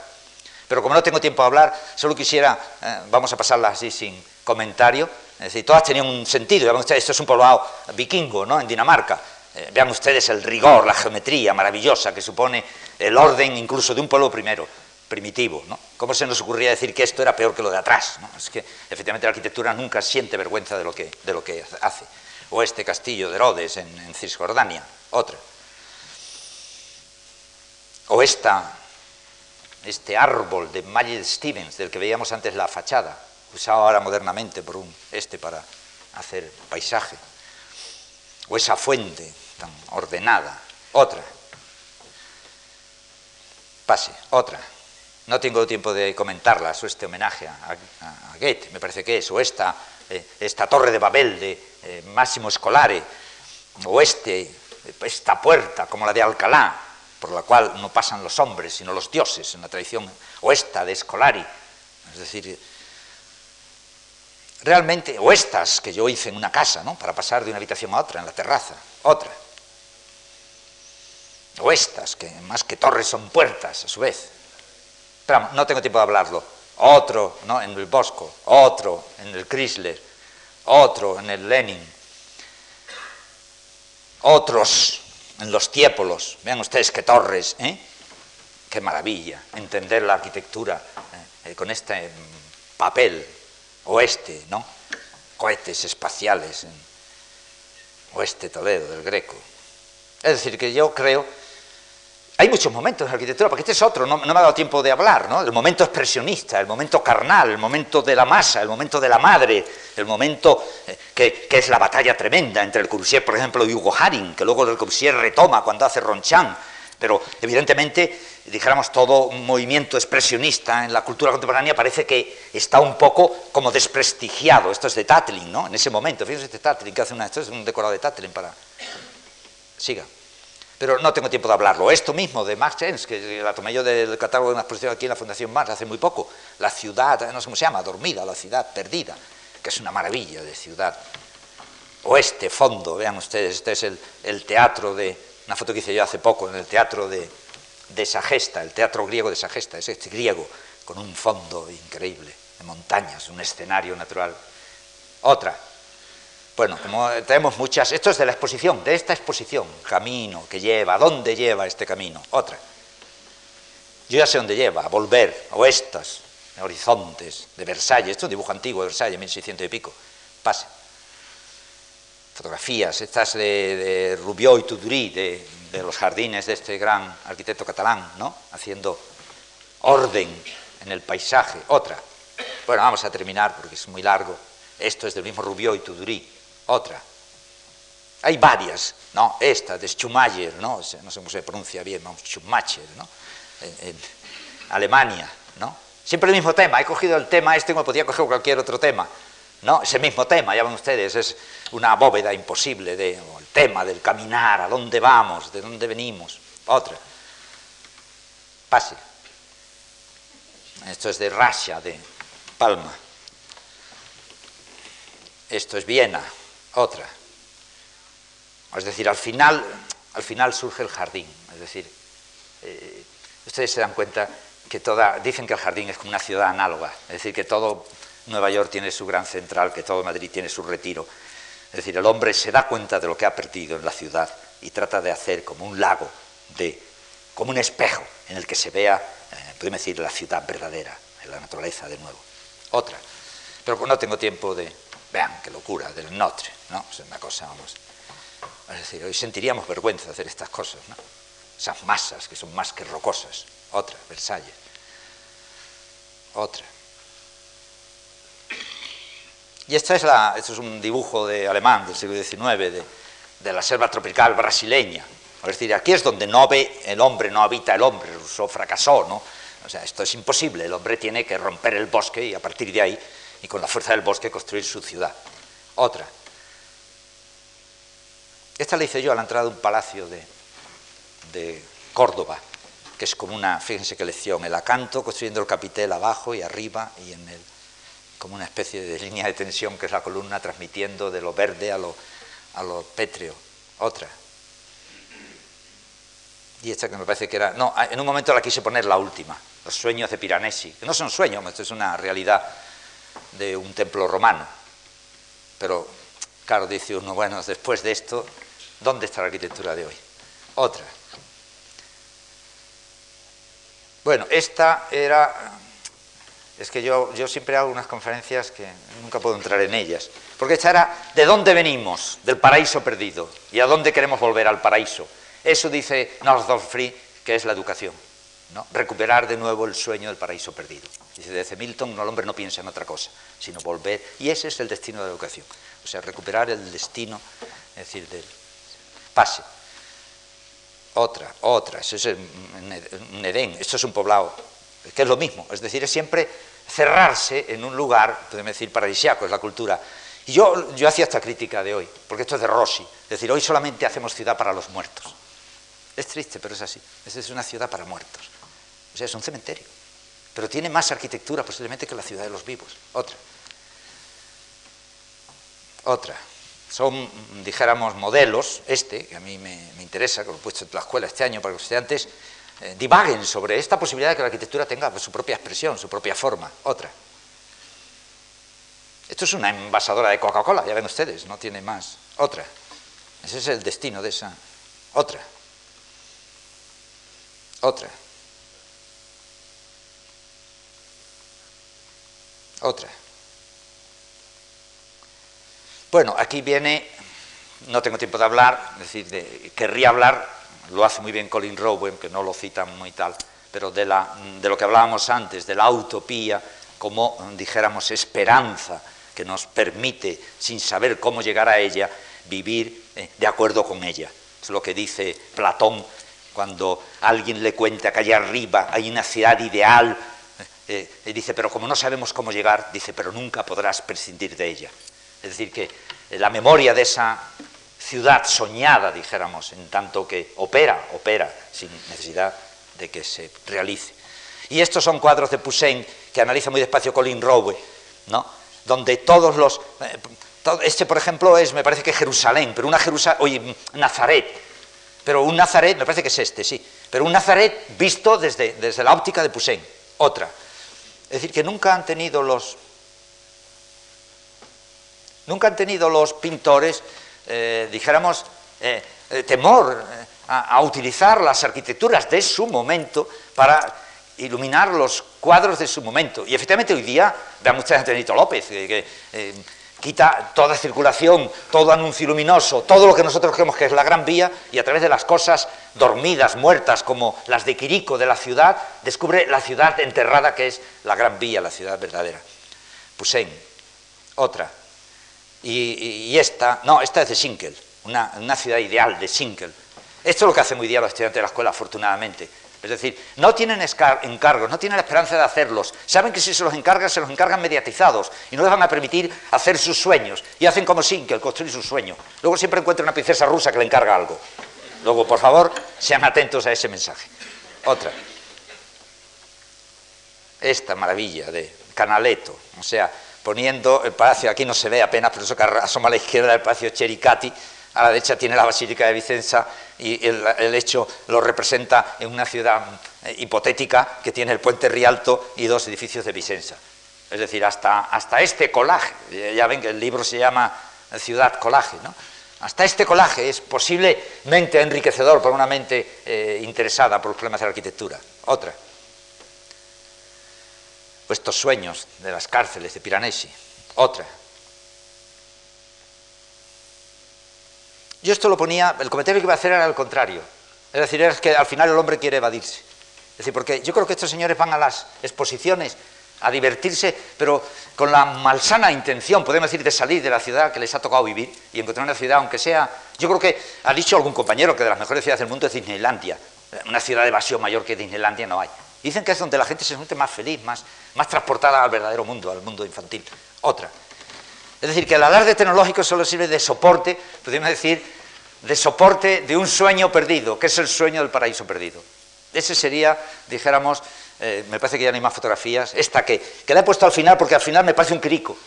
Pero como no tengo tiempo de hablar, solo quisiera, eh, vamos a pasarla así sin comentario, es decir, todas tenían un sentido, esto es un poblado vikingo, ¿no?, en Dinamarca, eh, vean ustedes el rigor, la geometría maravillosa que supone el orden incluso de un pueblo primero primitivo. ¿no? ¿Cómo se nos ocurría decir que esto era peor que lo de atrás? Es que efectivamente la arquitectura nunca siente vergüenza de lo que, de lo que hace. O este castillo de Herodes en, Cisjordania, otra. O esta, este árbol de Magid Stevens, del que veíamos antes la fachada, usado ahora modernamente por un este para hacer paisaje. O esa fuente tan ordenada, otra. Pase, otra no tengo tiempo de comentarlas, o este homenaje a, Goethe, me parece que es, o esta, eh, esta torre de Babel de eh, Máximo Escolare, o este, esta puerta como la de Alcalá, por la cual no pasan los hombres, sino los dioses en la tradición, o esta de Escolari, es decir, realmente, o estas que yo hice en una casa, ¿no? para pasar de una habitación a otra, en la terraza, otra, o estas, que más que torres son puertas a su vez, no tengo tiempo de hablarlo. Otro ¿no? en el Bosco, otro en el Chrysler, otro en el Lenin, otros en los Tiépolos. Vean ustedes qué torres, ¿eh? Qué maravilla entender la arquitectura ¿eh? con este mm, papel oeste, ¿no? Cohetes espaciales en oeste Toledo del Greco. Es decir, que yo creo hay muchos momentos en la arquitectura, porque este es otro, no, me ha dado tiempo de hablar, ¿no? El momento expresionista, el momento carnal, el momento de la masa, el momento de la madre, el momento eh, que, es la batalla tremenda entre el Corbusier, por ejemplo, y Hugo Haring, que luego el Corbusier retoma cuando hace Ronchamp, pero evidentemente, dijéramos, todo movimiento expresionista en la cultura contemporánea parece que está un poco como desprestigiado. Esto es de Tatlin, ¿no? En ese momento, fíjense este Tatlin que hace una... Esto es un decorado de Tatlin para... Siga pero no tengo tiempo de hablarlo. Esto mismo de Max Jens, que la tomé yo del catálogo de una exposición aquí en la Fundación Marx hace muy poco, la ciudad, no sé cómo se llama, dormida, la ciudad perdida, que es una maravilla de ciudad. Oeste, fondo, vean ustedes, este es el, teatro de, una foto que hice yo hace poco, en el teatro de, de Sagesta, el teatro griego de Sagesta, es este griego, con un fondo increíble, de montañas, un escenario natural. Otra, bueno, como tenemos muchas, esto es de la exposición, de esta exposición, camino que lleva, ¿dónde lleva este camino? Otra. Yo ya sé dónde lleva, a volver, o estas, horizontes de Versalles, esto es un dibujo antiguo de Versalles, 1600 y pico, pase. Fotografías, estas de, de y Tuduri, de, los jardines de este gran arquitecto catalán, ¿no? Haciendo orden en el paisaje. Otra. Bueno, vamos a terminar porque es muy largo. Esto es del mismo Rubió y Tuduri otra. Hay varias, ¿no? Esta de Schumacher, ¿no? No sé cómo se pronuncia bien. Schumacher, ¿no? En, Alemania, ¿no? Siempre el mismo tema. He cogido el tema este como podía coger cualquier otro tema. ¿no? Ese mismo tema, ya ven ustedes, es una bóveda imposible de, el tema del caminar, a dónde vamos, de dónde venimos. Otra. Pase. Esto es de Russia, de Palma. Esto es Viena, otra. Es decir, al final, al final surge el jardín. Es decir, eh, ustedes se dan cuenta que toda, dicen que el jardín es como una ciudad análoga, es decir, que todo Nueva York tiene su gran central, que todo Madrid tiene su retiro. Es decir, el hombre se da cuenta de lo que ha perdido en la ciudad y trata de hacer como un lago, de, como un espejo en el que se vea, eh, podemos decir, la ciudad verdadera, la naturaleza de nuevo. Otra. Pero no tengo tiempo de, vean qué locura, del Notre, ¿no? Es una cosa, vamos. Es decir, hoy sentiríamos vergüenza de hacer estas cosas, ¿no? Esas masas que son más que rocosas. Otra, Versalles. Otra. Y esta es la, esto es un dibujo de alemán del siglo XIX, de, de la selva tropical brasileña. Es decir, aquí es donde no ve el hombre, no habita el hombre, Rousseau fracasó, ¿no? O sea, esto es imposible, el hombre tiene que romper el bosque y a partir de ahí, y con la fuerza del bosque, construir su ciudad. Otra. Esta la hice yo a la entrada de un palacio de, Córdoba, que es como una, fíjense qué lección, el acanto construyendo el capitel abajo y arriba y en el, como una especie de línea de tensión que es la columna transmitiendo de lo verde a lo, a lo pétreo. Otra. Y esta que me parece que era... No, en un momento la quise poner la última, los sueños de Piranesi, que no son sueños, esto es una realidad de un templo romano. Pero, claro, dice uno, bueno, después de esto, ¿dónde está la arquitectura de hoy? Otra. Bueno, esta era... Es que yo, yo siempre hago unas conferencias que nunca puedo entrar en ellas. Porque esta era de dónde venimos, del paraíso perdido, y a dónde queremos volver al paraíso. Eso dice Northrop Free, que es la educación. ¿no? Recuperar de nuevo el sueño del paraíso perdido. Dice desde Milton, el hombre no piensa en otra cosa, sino volver. Y ese es el destino de la educación. O sea, recuperar el destino, es decir, del Otra, otra, eso es un Edén, esto es un poblado, que es lo mismo, es decir, es siempre cerrarse en un lugar, podemos decir, paradisiaco, es la cultura. Y yo, yo hacía esta crítica de hoy, porque esto es de Rossi, es decir, hoy solamente hacemos ciudad para los muertos. Es triste, pero es así. Esa es una ciudad para muertos. O sea, es un cementerio. Pero tiene más arquitectura posiblemente que la ciudad de los vivos. Otra. Otra. Son, dijéramos, modelos, este, que a mí me, interesa, que lo he puesto en la escuela este año para que los estudiantes eh, divaguen sobre esta posibilidad de que la arquitectura tenga su propia expresión, su propia forma. Otra. Esto es una envasadora de Coca-Cola, ya ven ustedes, no tiene más. Otra. Ese es el destino de esa. Otra. Otra. Otra. Bueno, aquí viene, no tengo tiempo de hablar, es decir, querría hablar, lo hace muy bien Colin Rowan, que no lo cita muy tal, pero de, la, de lo que hablábamos antes, de la utopía como, dijéramos, esperanza que nos permite, sin saber cómo llegar a ella, vivir eh, de acuerdo con ella. Es lo que dice Platón cuando alguien le cuenta que allá arriba hay una ciudad ideal, eh, y dice, pero como no sabemos cómo llegar, dice, pero nunca podrás prescindir de ella. Es decir, que la memoria de esa ciudad soñada, dijéramos, en tanto que opera, opera, sin necesidad de que se realice. Y estos son cuadros de Poussin que analiza muy despacio Colin Rowe, ¿no? donde todos los... Eh, este, por ejemplo, es, me parece que Jerusalén, pero una Jerusalén, oye, Nazaret, pero un Nazaret, me parece que es este, sí, pero un Nazaret visto desde, desde la óptica de Poussin, otra. Es decir, que nunca han tenido los, nunca han tenido los pintores, eh, dijéramos, eh, eh, temor a, utilizar las arquitecturas de su momento para iluminar los cuadros de su momento. Y efectivamente hoy día, vean ustedes a Benito López, que quita toda circulación, todo anuncio luminoso, todo lo que nosotros creemos que es la Gran Vía, y a través de las cosas dormidas, muertas, como las de Quirico de la ciudad, descubre la ciudad enterrada que es la Gran Vía, la ciudad verdadera. Poussin, otra. Y, esta, no, esta es de Schinkel, una, ciudad ideal de Sinkel. Esto es lo que hacen muy día los estudiantes de la escuela, afortunadamente. Es decir, no tienen encargos, no tienen la esperanza de hacerlos. Saben que si se los encargan, se los encargan mediatizados y no les van a permitir hacer sus sueños. Y hacen como Sinkel, construir sus sueños. Luego siempre encuentran una princesa rusa que le encarga algo. Luego, por favor, sean atentos a ese mensaje. Otra. Esta maravilla de Canaletto, o sea, poniendo el palacio, aquí no se ve apenas, pero eso que asoma a la izquierda del palacio Chericati, a la derecha tiene la Basílica de Vicenza y el, hecho lo representa en una ciudad eh, hipotética que tiene el puente Rialto y dos edificios de Vicenza. Es decir, hasta, hasta este colaje, ya ven que el libro se llama Ciudad Colaje, ¿no? Hasta este colaje es posiblemente enriquecedor para una mente eh, interesada por los problemas de la arquitectura. Otra. Estos sueños de las cárceles de Piranesi. Otra. Yo esto lo ponía, el comentario que iba a hacer era el contrario. Es decir, es que al final el hombre quiere evadirse. Es decir, porque yo creo que estos señores van a las exposiciones a divertirse, pero con la malsana intención, podemos decir, de salir de la ciudad que les ha tocado vivir y encontrar una ciudad, aunque sea, yo creo que ha dicho algún compañero que de las mejores ciudades del mundo es Disneylandia. Una ciudad de evasión mayor que Disneylandia no hay. Dicen que es donde la gente se siente más feliz, más, más transportada al verdadero mundo, al mundo infantil. Otra. Es decir, que el alarde tecnológico solo sirve de soporte, podríamos decir, de soporte de un sueño perdido, que es el sueño del paraíso perdido. Ese sería, dijéramos, eh, me parece que ya no hay más fotografías, esta que, que la he puesto al final porque al final me parece un crico.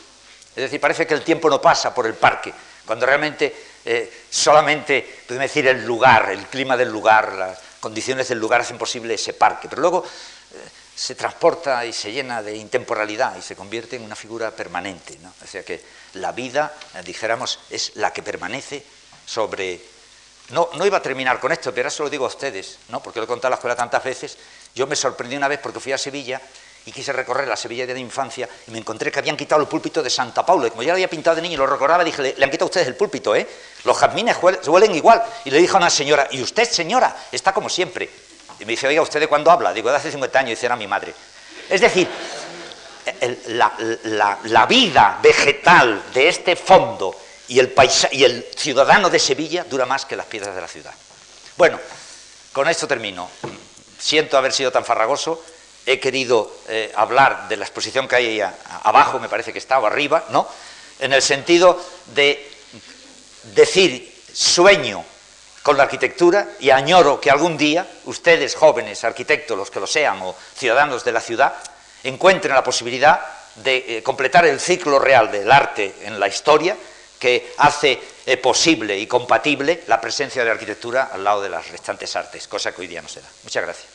Es decir, parece que el tiempo no pasa por el parque, cuando realmente eh, solamente, podemos decir, el lugar, el clima del lugar, las condiciones del lugar hacen posible ese parque. Pero luego eh, se transporta y se llena de intemporalidad y se convierte en una figura permanente. ¿no? O sea que la vida, dijéramos, es la que permanece sobre no, no iba a terminar con esto, pero ahora se lo digo a ustedes, ¿no? porque lo he contado en la escuela tantas veces. Yo me sorprendí una vez porque fui a Sevilla y quise recorrer la Sevilla de infancia y me encontré que habían quitado el púlpito de Santa Paula. Y como yo lo había pintado de niño y lo recordaba, dije, le, han quitado ustedes el púlpito, ¿eh? Los jazmines huelen igual. Y le dije a una señora, ¿y usted, señora? Está como siempre. Y me dice, oiga, ¿usted de cuándo habla? Digo, de hace 50 años, y dice, era mi madre. Es decir, la vida vegetal de este fondo y el, y el ciudadano de Sevilla dura más que las piedras de la ciudad. Bueno, con esto termino. Siento haber sido tan farragoso. He querido eh, hablar de la exposición que hay ahí abajo, me parece que está, o arriba, ¿no? En el sentido de decir sueño con la arquitectura y añoro que algún día ustedes, jóvenes arquitectos, los que lo sean, o ciudadanos de la ciudad, encuentren la posibilidad de eh, completar el ciclo real del arte en la historia que hace eh, posible y compatible la presencia de la arquitectura al lado de las restantes artes, cosa que hoy día no se da. Muchas gracias.